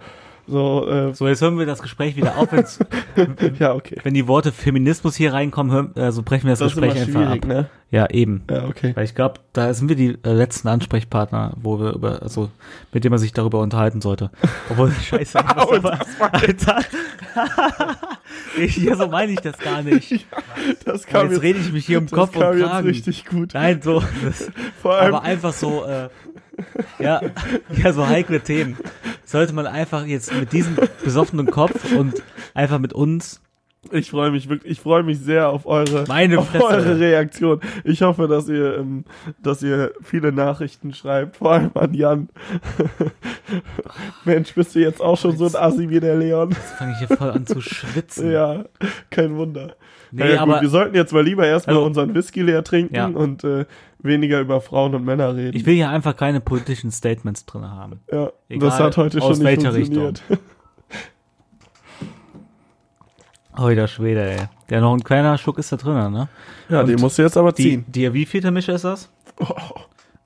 so, äh, So, jetzt hören wir das Gespräch wieder auf. Ja, okay. wenn die Worte Feminismus hier reinkommen, hören, also brechen wir das, Das Gespräch einfach ab. ne? Ja, eben. Ja, okay. Weil ich glaube, da sind wir die äh, letzten Ansprechpartner, wo wir über, also mit dem man sich darüber unterhalten sollte. Obwohl, scheiße, was aber, Alter. ich, ja, so meine ich das gar nicht. Das Aber kam jetzt jetzt, rede ich mich hier das Kopf und Kragen. richtig gut. Nein, so. Das, Vor allem, aber einfach so, äh, ja, ja, so heikle Themen. Sollte man einfach jetzt mit diesem besoffenen Kopf und einfach mit uns ich freue mich wirklich, ich freue mich sehr auf eure, Meine auf Fresse. eure Reaktion. Ich hoffe, dass ihr, ähm, dass ihr viele Nachrichten schreibt, vor allem an Jan. Mensch, bist du jetzt auch schon so ein Assi wie der Leon? fange ich hier voll an zu schwitzen. Ja, kein Wunder. Nee, ja, gut, aber wir sollten jetzt mal lieber erstmal Also- unseren Whisky leer trinken Ja. und äh, weniger über Frauen und Männer reden. ich will hier einfach keine politischen Statements drin haben. ja, egal, das hat heute schon nicht funktioniert. Alter Schwede, ey. Der noch ein kleiner Schuck ist da drin, ne? Ja, Und den musst du jetzt aber Die, ziehen. die, wie vielte Mische ist das?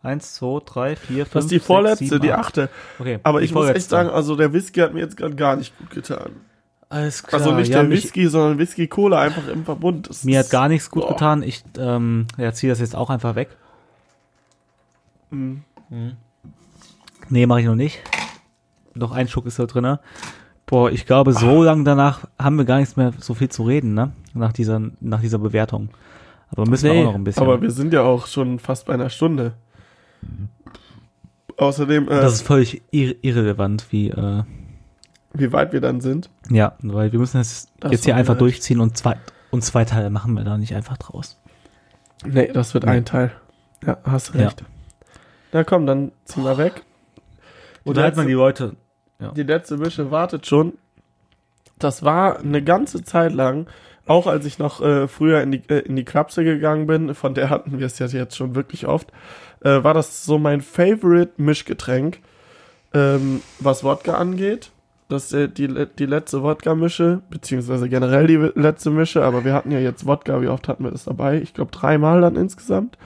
Eins, zwei, drei, vier, fünf, Das ist die sechs, vorletzte, sieben, die acht. achte. Okay, Aber die ich muss echt vorletzte. sagen, also der Whisky hat mir jetzt gerade gar nicht gut getan. Alles klar. Also nicht ja, der Whisky, sondern Whisky-Cola einfach im Verbund. Das mir hat gar nichts gut Boah. getan. Ich ähm, ja, ziehe das jetzt auch einfach weg. Mhm. Nee, mache ich noch nicht. Noch ein Schuck ist da drinne. Boah, ich glaube, so lang danach haben wir gar nichts mehr so viel zu reden, ne? Nach dieser, nach dieser Bewertung. Aber müssen wir Nee, auch noch ein bisschen. aber wir sind ja auch schon fast bei einer Stunde. Außerdem, äh, das ist völlig ir irrelevant, wie, äh, wie weit wir dann sind. ja, weil wir müssen das, Das jetzt hier einfach durchziehen und zwei, und zwei Teile machen wir da nicht einfach draus. Nee, das wird Nee. ein Teil. Ja, hast Ja. Na komm, dann ziehen wir weg. Oder halt man die Leute. Die letzte Mische wartet schon. Das war eine ganze Zeit lang, auch als ich noch äh, früher in die, äh, in die Klapse gegangen bin, von der hatten wir es ja jetzt schon wirklich oft, äh, war das so mein Favorite Mischgetränk, ähm, was Wodka angeht. Das ist äh, die, die letzte Wodka-Mische, beziehungsweise generell die letzte Mische, aber wir hatten ja jetzt Wodka, wie oft hatten wir das dabei? Ich glaube dreimal dann insgesamt.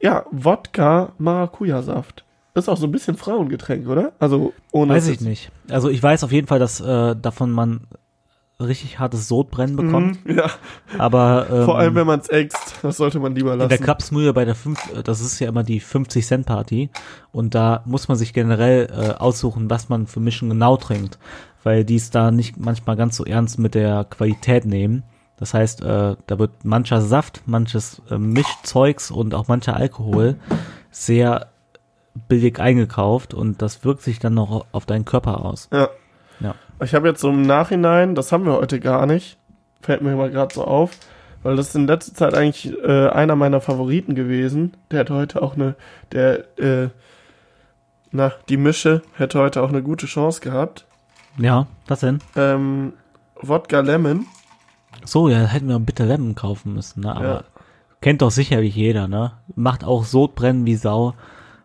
Ja, Wodka Maracuja-Saft. Ist auch so ein bisschen Frauengetränk, oder? Also ohne Weiß ich nicht. Also ich weiß auf jeden Fall, dass äh, davon man richtig hartes Sodbrennen bekommt. Mhm, ja, Aber ähm, vor allem wenn man es äxt, das sollte man lieber in lassen. der Klapsmühle bei der fünf, äh, das ist ja immer die 50 Cent Party und da muss man sich generell äh, aussuchen, was man für Mischen genau trinkt, weil die es da nicht manchmal ganz so ernst mit der Qualität nehmen. Das heißt, äh, da wird mancher Saft, manches äh, Mischzeugs und auch mancher Alkohol sehr billig eingekauft und das wirkt sich dann noch auf deinen Körper aus. Ja. Ja. Ich habe jetzt so im Nachhinein, das haben wir heute gar nicht, fällt mir mal gerade so auf, weil das ist in letzter Zeit eigentlich äh, einer meiner Favoriten gewesen. Der hat heute auch eine, der, äh, na, die Mische hätte heute auch eine gute Chance gehabt. Ja, was denn? Ähm, Wodka Lemon. So, ja, hätten wir Bitter Lemon kaufen müssen, ne? Aber Ja. kennt doch sicherlich jeder, ne? Macht auch Sodbrennen wie Sau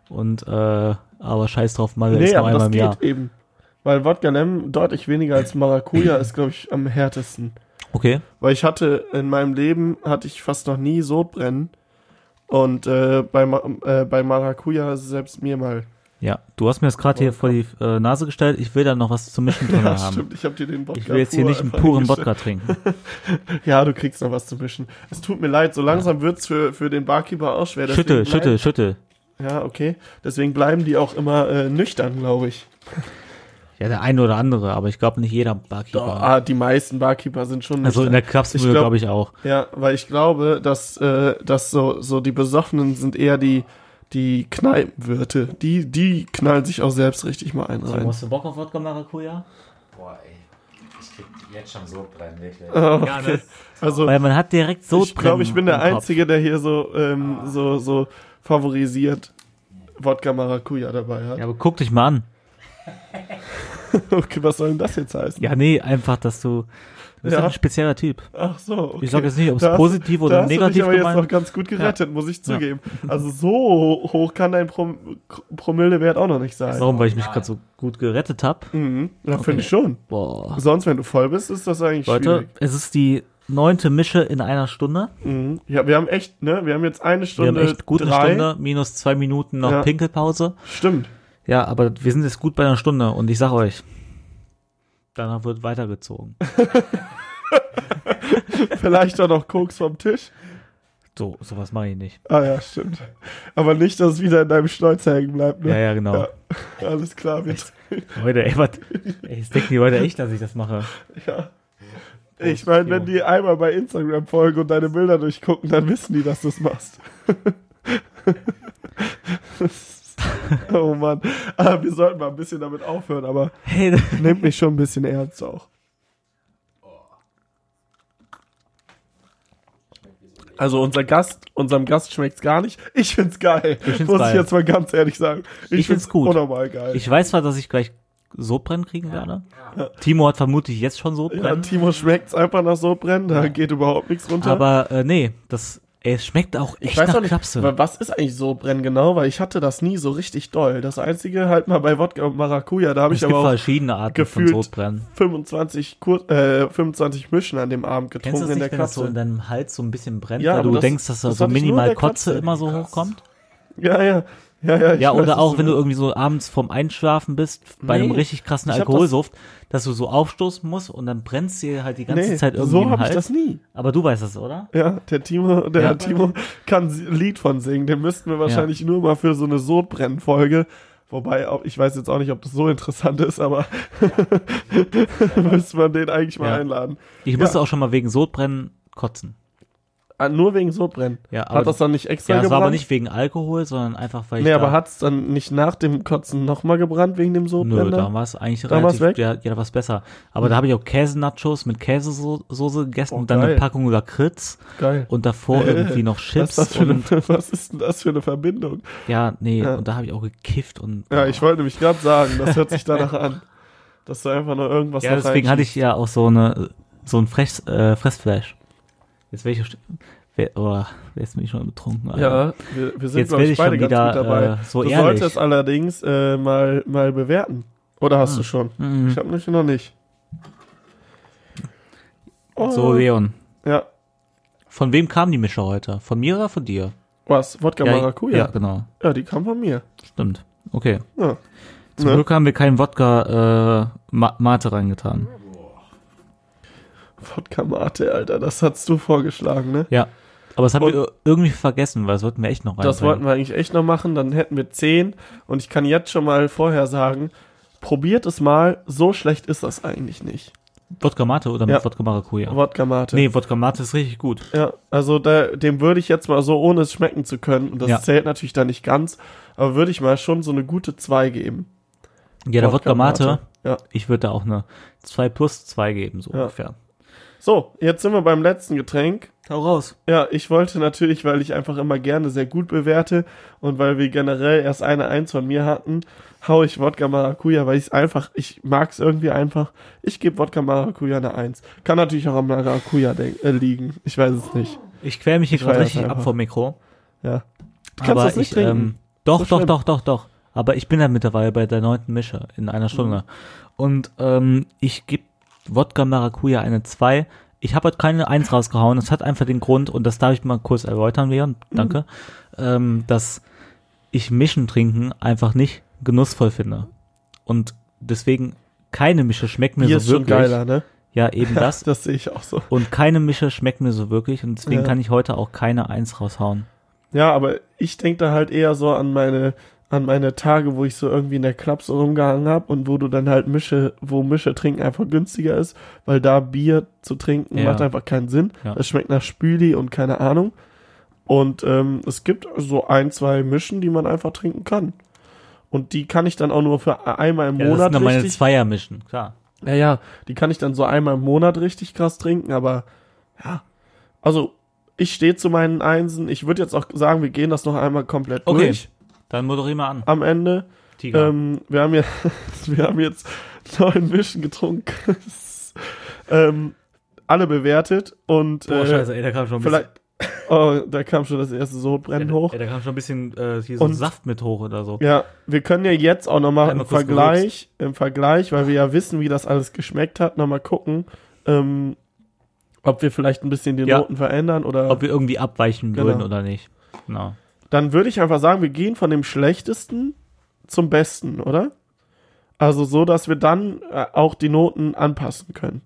und äh, aber scheiß drauf, mal ist Nee, nur aber einmal das im Jahr. geht eben. Weil Wodka Lemon deutlich weniger als Maracuja ist, glaube ich, am härtesten. Okay. Weil ich hatte in meinem Leben hatte ich fast noch nie Sodbrennen. Und äh, bei, äh, bei Maracuja ist selbst mir mal. Ja, du hast mir das gerade hier vor die äh, Nase gestellt. Ich will da noch was zum Mischen drin Ja, haben. stimmt, ich habe dir den Wodka Ich will jetzt hier nicht einen puren. Wodka trinken. Ja, du kriegst noch was zu mischen. Es tut mir leid, so langsam wird's für, für den Barkeeper auch schwer. deswegen schüttel, bleib- schüttel, schüttel. Ja, okay. Deswegen bleiben die auch immer äh, nüchtern, glaube ich. Ja, der eine oder andere, aber ich glaube nicht jeder Barkeeper. Ah, die meisten Barkeeper sind schon also in der nüchtern. Klapsmühle Ich glaub- glaube ich auch. Ja, weil ich glaube, dass, äh, dass so, so die Besoffenen sind eher die, die Kneipenwirte. Die, die knallen sich auch selbst richtig mal einen rein. du Bock auf Wodka Maracuja? Boah, ey. Ich krieg jetzt schon so brennen, wirklich. Oh, okay. Also, Weil man hat direkt Sodbrennen ich glaube, ich bin der. Einzige, der hier so, ähm, so, so favorisiert Wodka Maracuja dabei hat. Ja, aber guck dich mal an. Okay, was soll denn das jetzt heißen? Ja, nee, einfach, dass du bist Ja. ja. ein spezieller Typ. Ach so, okay. Ich sag jetzt nicht, ob es Da positiv da oder dich negativ aber jetzt noch gemeint ganz gut gerettet, muss ich zugeben. Also so hoch kann dein Prom Promillewert auch noch nicht sein. Warum? Weil ich mich gerade so gut gerettet habe. Mhm. Ja, finde ich schon. Boah. Sonst, wenn du voll bist, ist das eigentlich Leute, schwierig. es ist die neunte Mische in einer Stunde. Mhm. Ja, wir haben echt, ne, wir haben jetzt eine Wir Stunde haben echt gut eine drei. Stunde, minus zwei Minuten noch Ja. Pinkelpause. Stimmt. Ja, aber wir sind jetzt gut bei einer Stunde und ich sag euch, danach wird weitergezogen. Vielleicht auch noch Koks vom Tisch. So, sowas mache ich nicht. Ah ja, stimmt. Aber nicht, dass es wieder in deinem Schnäuzer hängen bleibt, Ja, ne? ja, genau. Ja. Alles klar, wir, Leute, ey, was, ey, jetzt denken die Leute echt, dass ich das mache. ja. Ich meine, wenn die einmal bei Instagram folgen und deine Bilder durchgucken, dann wissen die, dass du es machst. oh Mann. Wir sollten mal ein bisschen damit aufhören, aber Hey, nehmt mich schon ein bisschen ernst auch. Also unser Gast, unserem Gast schmeckt's gar nicht. Ich find's geil. Ich find's muss geil. ich jetzt mal ganz ehrlich sagen. Ich find's gut. Unnormal geil. ich weiß zwar, dass ich gleich Sodbrennen kriegen werde. Timo hat vermutlich jetzt schon ja, Sodbrennen. Timo schmeckt's einfach nach so brennen, da geht überhaupt nichts runter. aber äh, nee, das, ey, es schmeckt auch echt ich weiß nach auch nicht, Klapse. wa- was ist eigentlich so brennen genau, weil ich hatte das nie so richtig doll. Das einzige halt mal bei Wodka und Maracuja, da habe ich aber auch verschiedene Arten gefühlt von Sodbrennen. 25, Kur äh, 25 Mischen an dem Abend Kennst du getrunken das in der nicht, wenn das so in deinem Hals so ein bisschen brennt, Ja, weil du das- denkst, dass da das so minimal Kotze Katze. immer so hochkommt? Ja, ja. Ja, ja, ich Ja, weiß, oder was auch, wenn du irgendwie so abends vorm Einschlafen bist, bei einem Nee, richtig krassen hab Alkoholsuft, dass du so aufstoßen musst und dann brennst dir halt die ganze Nee, Zeit irgendwie so im habe ich Hals. das nie. Aber du weißt das, oder? Ja, der Timo, der Ja. Timo kann ein Lied von singen. Den müssten wir wahrscheinlich nur mal für so eine Sodbrennfolge. Wobei, ich weiß jetzt auch nicht, ob das so interessant ist, aber müsste man den eigentlich mal Ja. einladen. Ich musste auch schon mal wegen Sodbrennen kotzen. Ah, nur wegen Sodbrennen. Ja, aber Hat das dann nicht extra ja, es gebrannt? war aber nicht wegen Alkohol, sondern einfach, weil ich nee, da, aber hat's dann nicht nach dem Kotzen nochmal gebrannt wegen dem Nö, Sodbrennen? da dann? war es eigentlich Da war's relativ, weg? ja, ja, da war es besser. Aber da habe ich auch Käse-Nachos mit Käsesoße gegessen Oh, und dann geil. eine Packung Lakritz Geil. und davor irgendwie noch Was ist, Chips das für eine, was ist denn das für eine Verbindung? ja, nee, Ja. und da habe ich auch gekifft und, Ja, ich wollte nämlich gerade sagen, das hört sich danach an. Dass du einfach nur irgendwas ja, deswegen hatte ich ja auch so eine, so ein Fress, äh, Fressflash. Jetzt welche, wer, oh, jetzt bin ich schon betrunken. Alter. Ja, wir, wir sind, Jetzt glaube ich, ich beide ganz wieder gut dabei. äh, so du ehrlich. solltest allerdings äh, mal, mal bewerten. Oder hast Ah. du schon? Mhm. Ich habe nicht noch nicht. Oh, So, Leon. Ja. Von wem kam die Mische heute? Von mir oder von dir? Was? Wodka ja, Maracuja? ja, Ja. genau. die kam von mir. Stimmt. Okay. Ja. Zum Ne? Glück haben wir keinen Wodka äh, Ma Mate reingetan. Wodka Mate, Alter, das hast du vorgeschlagen, ne? Ja. Aber das haben Und- wir irgendwie vergessen, weil das wollten wir echt noch Das wollten wir eigentlich echt noch machen, dann hätten wir 10 und ich kann jetzt schon mal vorher sagen, probiert es mal, so schlecht ist das eigentlich nicht. Wodka Mate oder mit Ja. Wodka Maracuja? Wodka Mate. Nee, Wodka Mate ist richtig gut. Ja, also da, dem würde ich jetzt mal so, ohne es schmecken zu können, und das Ja. zählt natürlich da nicht ganz, aber würde ich mal schon so eine gute 2 geben. Ja, der Wodka Mate, Ja. ich würde da auch eine 2 plus 2 geben, so ungefähr. So, jetzt sind wir beim letzten Getränk. Hau raus. Ja, ich wollte natürlich, weil ich einfach immer gerne sehr gut bewerte und weil wir generell erst eine Eins von mir hatten, hau ich Wodka Maracuja, weil ich es einfach, ich mag es irgendwie einfach. Ich gebe Wodka Maracuja eine Eins. Kann natürlich auch am Maracuja äh, liegen. Ich weiß es nicht. Ich quäl mich hier gerade richtig ab vom Mikro. Ja. Du kannst aber das nicht ich, trinken. Ähm, doch, So doch, doch, doch, doch. Aber ich bin ja mittlerweile bei der neunten Mische in einer Stunde. Mhm. Und ähm, ich gebe Wodka Maracuja eine 2. Ich habe heute keine 1 rausgehauen. Das hat einfach den Grund, und das darf ich mal kurz erläutern, Leon, Mhm. danke, ähm, dass ich Mischen trinken einfach nicht genussvoll finde. Und deswegen keine Mische schmeckt mir Bier so ist schon wirklich. geiler, ne? Ja, eben das. Das sehe ich auch so. Und keine Mische schmeckt mir so wirklich. Und deswegen Ja. kann ich heute auch keine 1 raushauen. Ja, aber ich denke da halt eher so an meine an meine Tage, wo ich so irgendwie in der Club so rumgehangen habe und wo du dann halt Mische, wo Mische trinken einfach günstiger ist, weil da Bier zu trinken Ja. macht einfach keinen Sinn. Ja. Es schmeckt nach Spüli und keine Ahnung. Und ähm, es gibt so ein, zwei Mischen, die man einfach trinken kann. Und die kann ich dann auch nur für einmal im Ja, das Monat sind dann meine. Zweiermischen, klar. Ja, ja, die kann ich dann so einmal im Monat richtig krass trinken, aber ja. Also, ich stehe zu meinen Einsen. Ich würde jetzt auch sagen, wir gehen das noch einmal komplett Okay. durch Dann moderier mal an. am Ende. Tiger. Ähm, wir, haben ja, wir haben jetzt neun Mischen getrunken. ähm, alle bewertet und Boah, äh, scheiße, ey, da kam schon ein vielleicht. Oh, da kam schon das erste Sodbrennen bisschen, hoch. Ey, da kam schon ein bisschen äh, hier so Und- ein Saft mit hoch oder so. Ja, wir können ja jetzt auch nochmal Einmal im Vergleich, im Vergleich, weil wir ja wissen, wie das alles geschmeckt hat, nochmal gucken, ähm, ob wir vielleicht ein bisschen die Ja. Noten verändern oder. Ob wir irgendwie abweichen Genau. würden oder nicht. Genau. Dann würde ich einfach sagen, wir gehen von dem schlechtesten zum besten, oder? Also so, dass wir dann äh, auch die Noten anpassen können.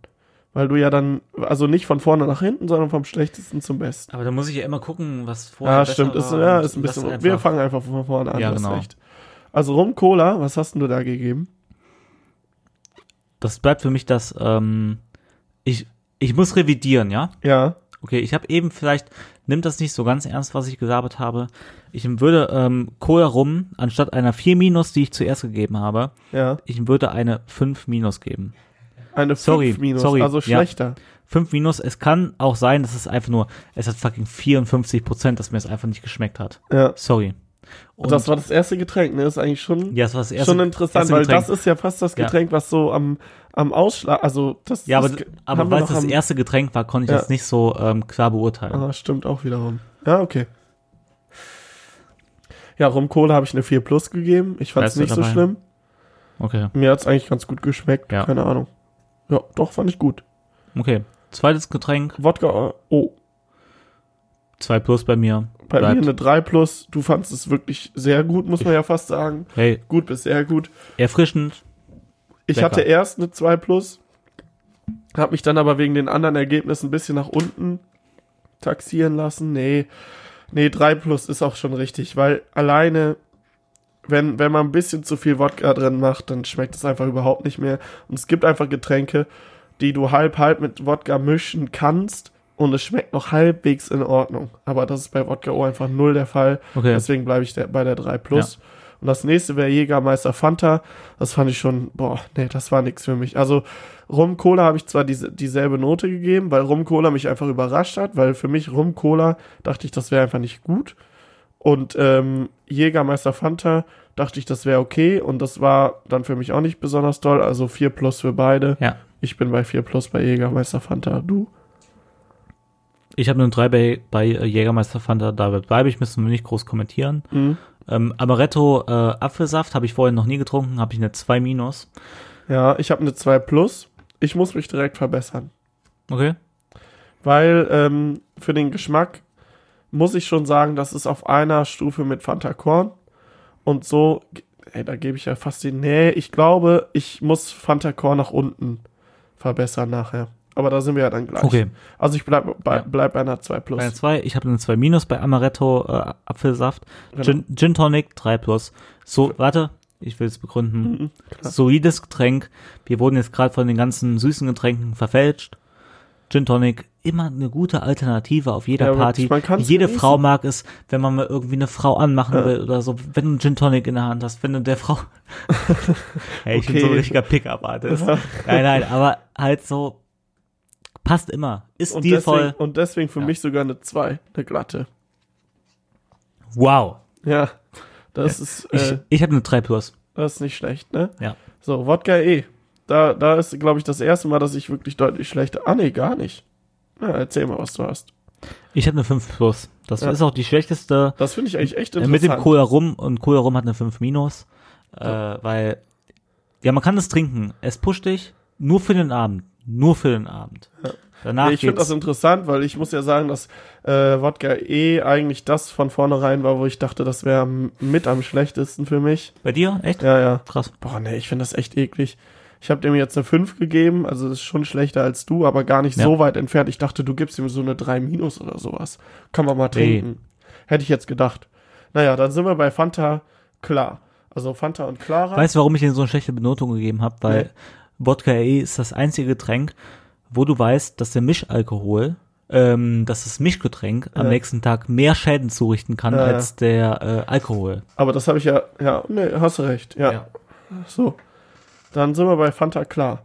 Weil du ja dann, also nicht von vorne nach hinten, sondern vom schlechtesten zum besten. Aber da muss ich ja immer gucken, was vorher Ja, besser stimmt, ist, ja, ist ein bisschen, einfach- wir fangen einfach von vorne an, Ja, genau. recht. Also Rum Cola, was hast denn du da gegeben? Das bleibt für mich das, ähm, ich, ich muss revidieren, ja? Ja, Okay, ich habe eben vielleicht, nimmt das nicht so ganz ernst, was ich gelabert habe. Ich würde ähm, Cola rum, anstatt einer 4 Minus, die ich zuerst gegeben habe, ja. ich würde eine 5 Minus geben. Eine 5 Sorry, minus, sorry, also ja. schlechter. 5 Minus, es kann auch sein, dass es einfach nur, es hat fucking 54 Prozent, dass mir es einfach nicht geschmeckt hat. Ja. Sorry. Und das war das erste Getränk, ne? Ist eigentlich schon, ja, das war das erste. schon interessant, erste weil das ist ja fast das Ja. Getränk, was so am, am Ausschlag, also das Ja, aber, aber weil es das erste Getränk war, konnte ich Ja. das nicht so ähm, klar beurteilen. Ah, stimmt auch wiederum. Ja, okay. Ja, Rum Cola habe ich eine 4 Plus gegeben. Ich fand es nicht so schlimm. Okay, Mir hat es eigentlich ganz gut geschmeckt. Ja. Keine Ahnung. Ja, doch, fand ich gut. okay. Zweites Getränk, Wodka, äh, oh. 2 plus bei mir. Bei Bleibt. mir eine 3 plus. Du fandst es wirklich sehr gut, muss man ja fast sagen. Hey, Gut bis sehr gut. erfrischend. Ich Lecker. hatte erst eine 2 plus, habe mich dann aber wegen den anderen Ergebnissen ein bisschen nach unten taxieren lassen. Nee, nee, 3 plus ist auch schon richtig, weil alleine, wenn, wenn man ein bisschen zu viel Wodka drin macht, dann schmeckt es einfach überhaupt nicht mehr. Und es gibt einfach Getränke, die du halb halb mit Wodka mischen kannst und es schmeckt noch halbwegs in Ordnung. Aber das ist bei Wodka O einfach null der Fall. Okay. Deswegen bleibe ich der, bei der 3 Plus. Und das nächste wäre Jägermeister Fanta. Das fand ich schon, boah, nee, das war nichts für mich. Also Rum Cola habe ich zwar diese, dieselbe Note gegeben, weil Rum Cola mich einfach überrascht hat, weil für mich Rum Cola dachte ich, das wäre einfach nicht gut. Und ähm, Jägermeister Fanta dachte ich, das wäre okay. Und das war dann für mich auch nicht besonders toll. Also 4 Plus für beide. Ja. Ich bin bei 4 Plus bei Jägermeister Fanta. Du? Ich habe eine 3 bei, bei äh, Jägermeister Fanta, da bleibe ich, müssen wir nicht groß kommentieren. Mhm. Ähm, Amaretto äh, Apfelsaft habe ich vorher noch nie getrunken, habe ich eine 2 minus. Ja, ich habe eine 2 Plus. Ich muss mich direkt verbessern. Okay. weil ähm, für den Geschmack muss ich schon sagen, das ist auf einer Stufe mit Fanta Korn und so, ey, da gebe ich ja fast den, nee, ich glaube, ich muss Fanta Korn nach unten verbessern nachher. Aber da sind wir ja dann gleich. Okay. Also ich bleib bei, Ja. bleib bei einer 2 Plus. Bei einer 2, ich habe eine 2 minus bei Amaretto äh, Apfelsaft. Genau. Gin, Gin Tonic 3 plus. So, warte, ich will es begründen. Mhm. Solides Getränk. Wir wurden jetzt gerade von den ganzen süßen Getränken verfälscht. Gin Tonic, immer eine gute Alternative auf jeder Ja, Party. Jede genießen. Frau mag es, wenn man mal irgendwie eine Frau anmachen Ja. will oder so. Wenn du einen Gin Tonic in der Hand hast, wenn du der Frau. hey, ich bin so ein Okay. richtiger Pickup-Artist. nein, nein, aber halt so. Passt immer. Ist Und stilvoll. deswegen, und deswegen für Ja. mich sogar eine 2, eine glatte. Wow. Ja, das ist, Ich, äh, ich habe eine 3 plus. das ist nicht schlecht, ne? Ja. So, Wodka E. Da, da ist, glaube ich, das erste Mal, dass ich wirklich deutlich schlechter. Ah, nee, gar nicht. Na, erzähl mal, was du hast. Ich habe eine 5 plus. Das Ja. ist auch die schlechteste. Das finde ich eigentlich echt Äh, interessant. mit dem Cola Rum und Cola Rum hat eine 5 minus. Äh, weil, ja, man kann es trinken. Es pusht dich nur für den Abend. Nur für den Abend. Danach Nee, ich finde das interessant, weil ich muss ja sagen, dass äh, Wodka E eigentlich das von vornherein war, wo ich dachte, das wäre mit am schlechtesten für mich. Bei dir? Echt? Ja, ja. Krass. Boah, nee, ich finde das echt eklig. Ich habe dem jetzt eine 5 gegeben, also das ist schon schlechter als du, aber gar nicht Ja. so weit entfernt. Ich dachte, du gibst ihm so eine 3 minus oder sowas. Kann man mal Nee. trinken. Hätte ich jetzt gedacht. Naja, dann sind wir bei Fanta klar. Also Fanta und Clara. Weißt du, warum ich dir so eine schlechte Benotung gegeben habe? Weil Nee. Wodka E ist das einzige Getränk, wo du weißt, dass der Mischalkohol, ähm, dass das Mischgetränk am Ja. nächsten Tag mehr Schäden zurichten kann Ja, ja. als der äh, Alkohol. aber das habe ich ja, ja, nee, hast du recht. Ja. Ja. So. Dann sind wir bei Fanta klar.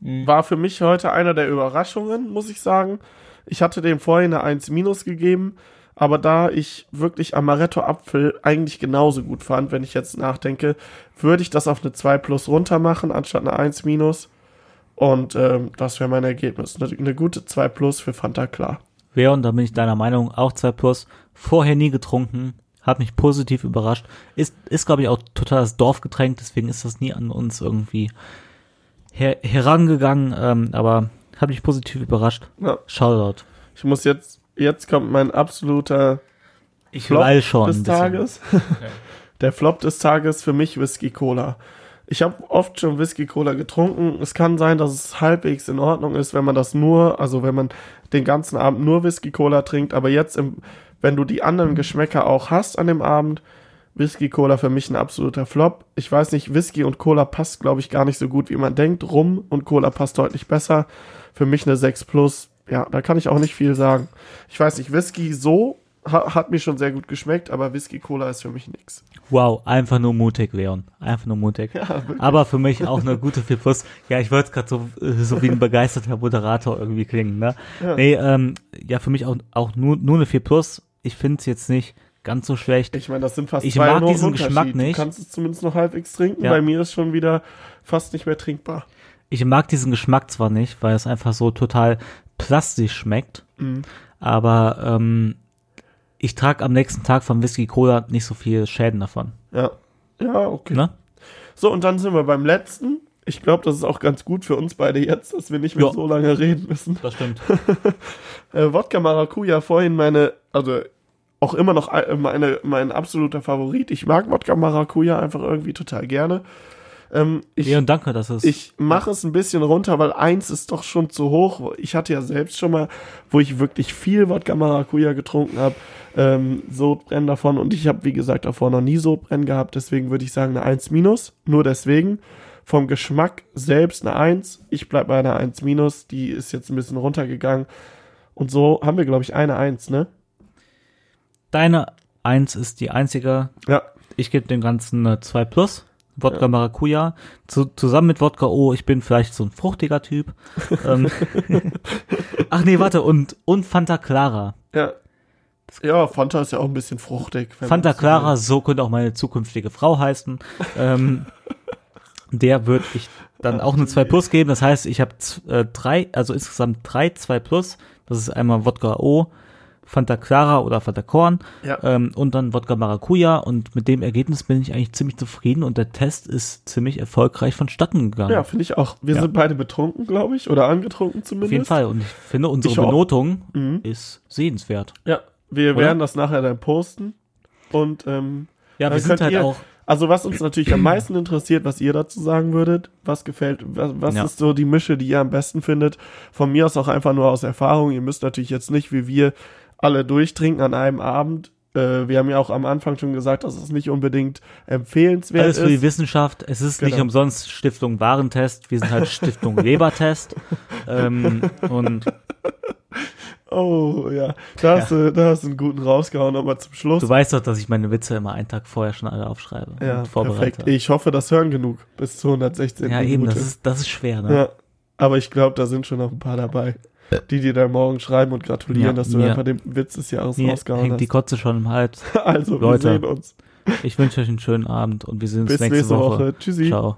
War für mich heute einer der Überraschungen, muss ich sagen. Ich hatte dem vorhin eine 1 minus gegeben, aber da ich wirklich Amaretto Apfel eigentlich genauso gut fand, wenn ich jetzt nachdenke, würde ich das auf eine 2 plus runter machen, anstatt eine 1 minus. Und ähm, das wäre mein Ergebnis. Eine, eine gute 2 plus für Fanta klar. Wer, und da bin ich deiner Meinung, auch 2 Plus, vorher nie getrunken, hat mich positiv überrascht. Ist, ist glaube ich, auch total das Dorfgetränk, deswegen ist das nie an uns irgendwie her herangegangen, ähm, aber hat mich positiv überrascht. Ja. Shoutout. Ich muss jetzt, jetzt kommt mein absoluter Ich Flop schon. des. Tages. Der Flop des Tages für mich Whisky Cola. Ich habe oft schon Whisky Cola getrunken. Es kann sein, dass es halbwegs in Ordnung ist, wenn man das nur, also wenn man den ganzen Abend nur Whisky Cola trinkt. Aber jetzt, im, wenn du die anderen Geschmäcker auch hast an dem Abend, Whisky Cola für mich ein absoluter Flop. Ich weiß nicht, Whisky und Cola passt, glaube ich, gar nicht so gut, wie man denkt. Rum und Cola passt deutlich besser. Für mich eine 6 plus. Ja, da kann ich auch nicht viel sagen. Ich weiß nicht, Whisky so ha hat mir schon sehr gut geschmeckt, aber Whisky Cola ist für mich nix. Wow, einfach nur mutig, Leon. Einfach nur mutig. Aber für mich auch eine gute 4 Plus. Ja, ich wollte gerade so, äh, so wie ein begeisterter Moderator irgendwie klingen, ne? Ja. Nee, ähm, ja, für mich auch, auch nur, nur eine 4 Plus. Ich finde es jetzt nicht ganz so schlecht. Ich meine, das sind fast Ich zwei mag diesen. Geschmack nicht. Du kannst es zumindest noch halbwegs trinken. Ja. Bei mir ist schon wieder fast nicht mehr trinkbar. Ich mag diesen Geschmack zwar nicht, weil es einfach so total plastisch schmeckt, Mhm. aber ähm, ich trage am nächsten Tag vom Whisky Cola nicht so viel Schäden davon. Ja. Ja, okay. Ne? So, und dann sind wir beim letzten. ich glaube, das ist auch ganz gut für uns beide jetzt, dass wir nicht mehr Ja. so lange reden müssen. Das stimmt. Äh, Wodka Maracuja vorhin meine, also auch immer noch ein- meine, mein absoluter Favorit. Ich mag Wodka Maracuja einfach irgendwie total gerne. Ähm, ich ja, danke, dass es. ich mache es ein bisschen runter, weil eins ist doch schon zu hoch. Ich hatte ja selbst schon mal, wo ich wirklich viel Wodka Maracuja getrunken habe, ähm, Sodbrennen davon. Und ich habe, wie gesagt, davor noch nie Sodbrennen gehabt. Deswegen würde ich sagen eine 1 minus. Nur deswegen. Vom Geschmack selbst eine 1. Ich bleib bei einer 1 minus. Die ist jetzt ein bisschen runtergegangen. Und so haben wir, glaube ich, eine 1, ne? Deine 1 ist die einzige. Ja. Ich gebe dem Ganzen eine 2 plus. Wodka Maracuja. Zu, zusammen mit Wodka O, ich bin vielleicht so ein fruchtiger Typ. ähm, Ach nee, warte, und, und Fanta Clara. Ja. Ja, Fanta ist ja auch ein bisschen fruchtig. Fanta Clara, so könnte auch meine zukünftige Frau heißen. ähm, der würde ich dann auch eine 2 Plus geben. Das heißt, ich habe äh, drei, also insgesamt drei 2 Plus. Das ist einmal Wodka O, Fanta Clara oder Fanta Korn Ja. ähm, und dann Wodka Maracuja. Und mit dem Ergebnis bin ich eigentlich ziemlich zufrieden und der Test ist ziemlich erfolgreich vonstatten gegangen. Ja, finde ich auch. Wir Ja. sind beide betrunken, glaube ich, oder angetrunken zumindest. Auf jeden Fall. Und ich finde, unsere Ich. Benotung Mhm. ist sehenswert. Ja, wir Oder? werden das nachher dann posten. Und ähm, Ja, wir sind halt auch. also was uns natürlich am meisten interessiert, was ihr dazu sagen würdet, was gefällt, was, was Ja. ist so die Mische, die ihr am besten findet. Von mir aus auch einfach nur aus Erfahrung. Ihr müsst natürlich jetzt nicht wie wir alle durchtrinken an einem Abend. Äh, wir haben ja auch am Anfang schon gesagt, dass es nicht unbedingt empfehlenswert Alles für die ist. Wissenschaft. Es ist nicht Genau. umsonst Stiftung Warentest. Wir sind halt Stiftung Lebertest. ähm, und Oh ja, da hast, du, da hast du einen guten rausgehauen, aber zum Schluss. du weißt doch, dass ich meine Witze immer einen Tag vorher schon alle aufschreibe ja, perfekt. Ich hoffe, das hören genug bis zur 116. Ja, Minute. eben, das ist, das ist schwer, ne? Ja, aber ich glaube, da sind schon noch ein paar dabei, die dir dann morgen schreiben und gratulieren, Ja, dass du mir- einfach den Witz des Jahres Mir rausgehauen hängt die. Kotze schon im Hals. Also, Leute. wir sehen uns. Ich wünsche euch einen schönen Abend und wir sehen uns Bis nächste, nächste Woche. Woche. Tschüssi. Ciao.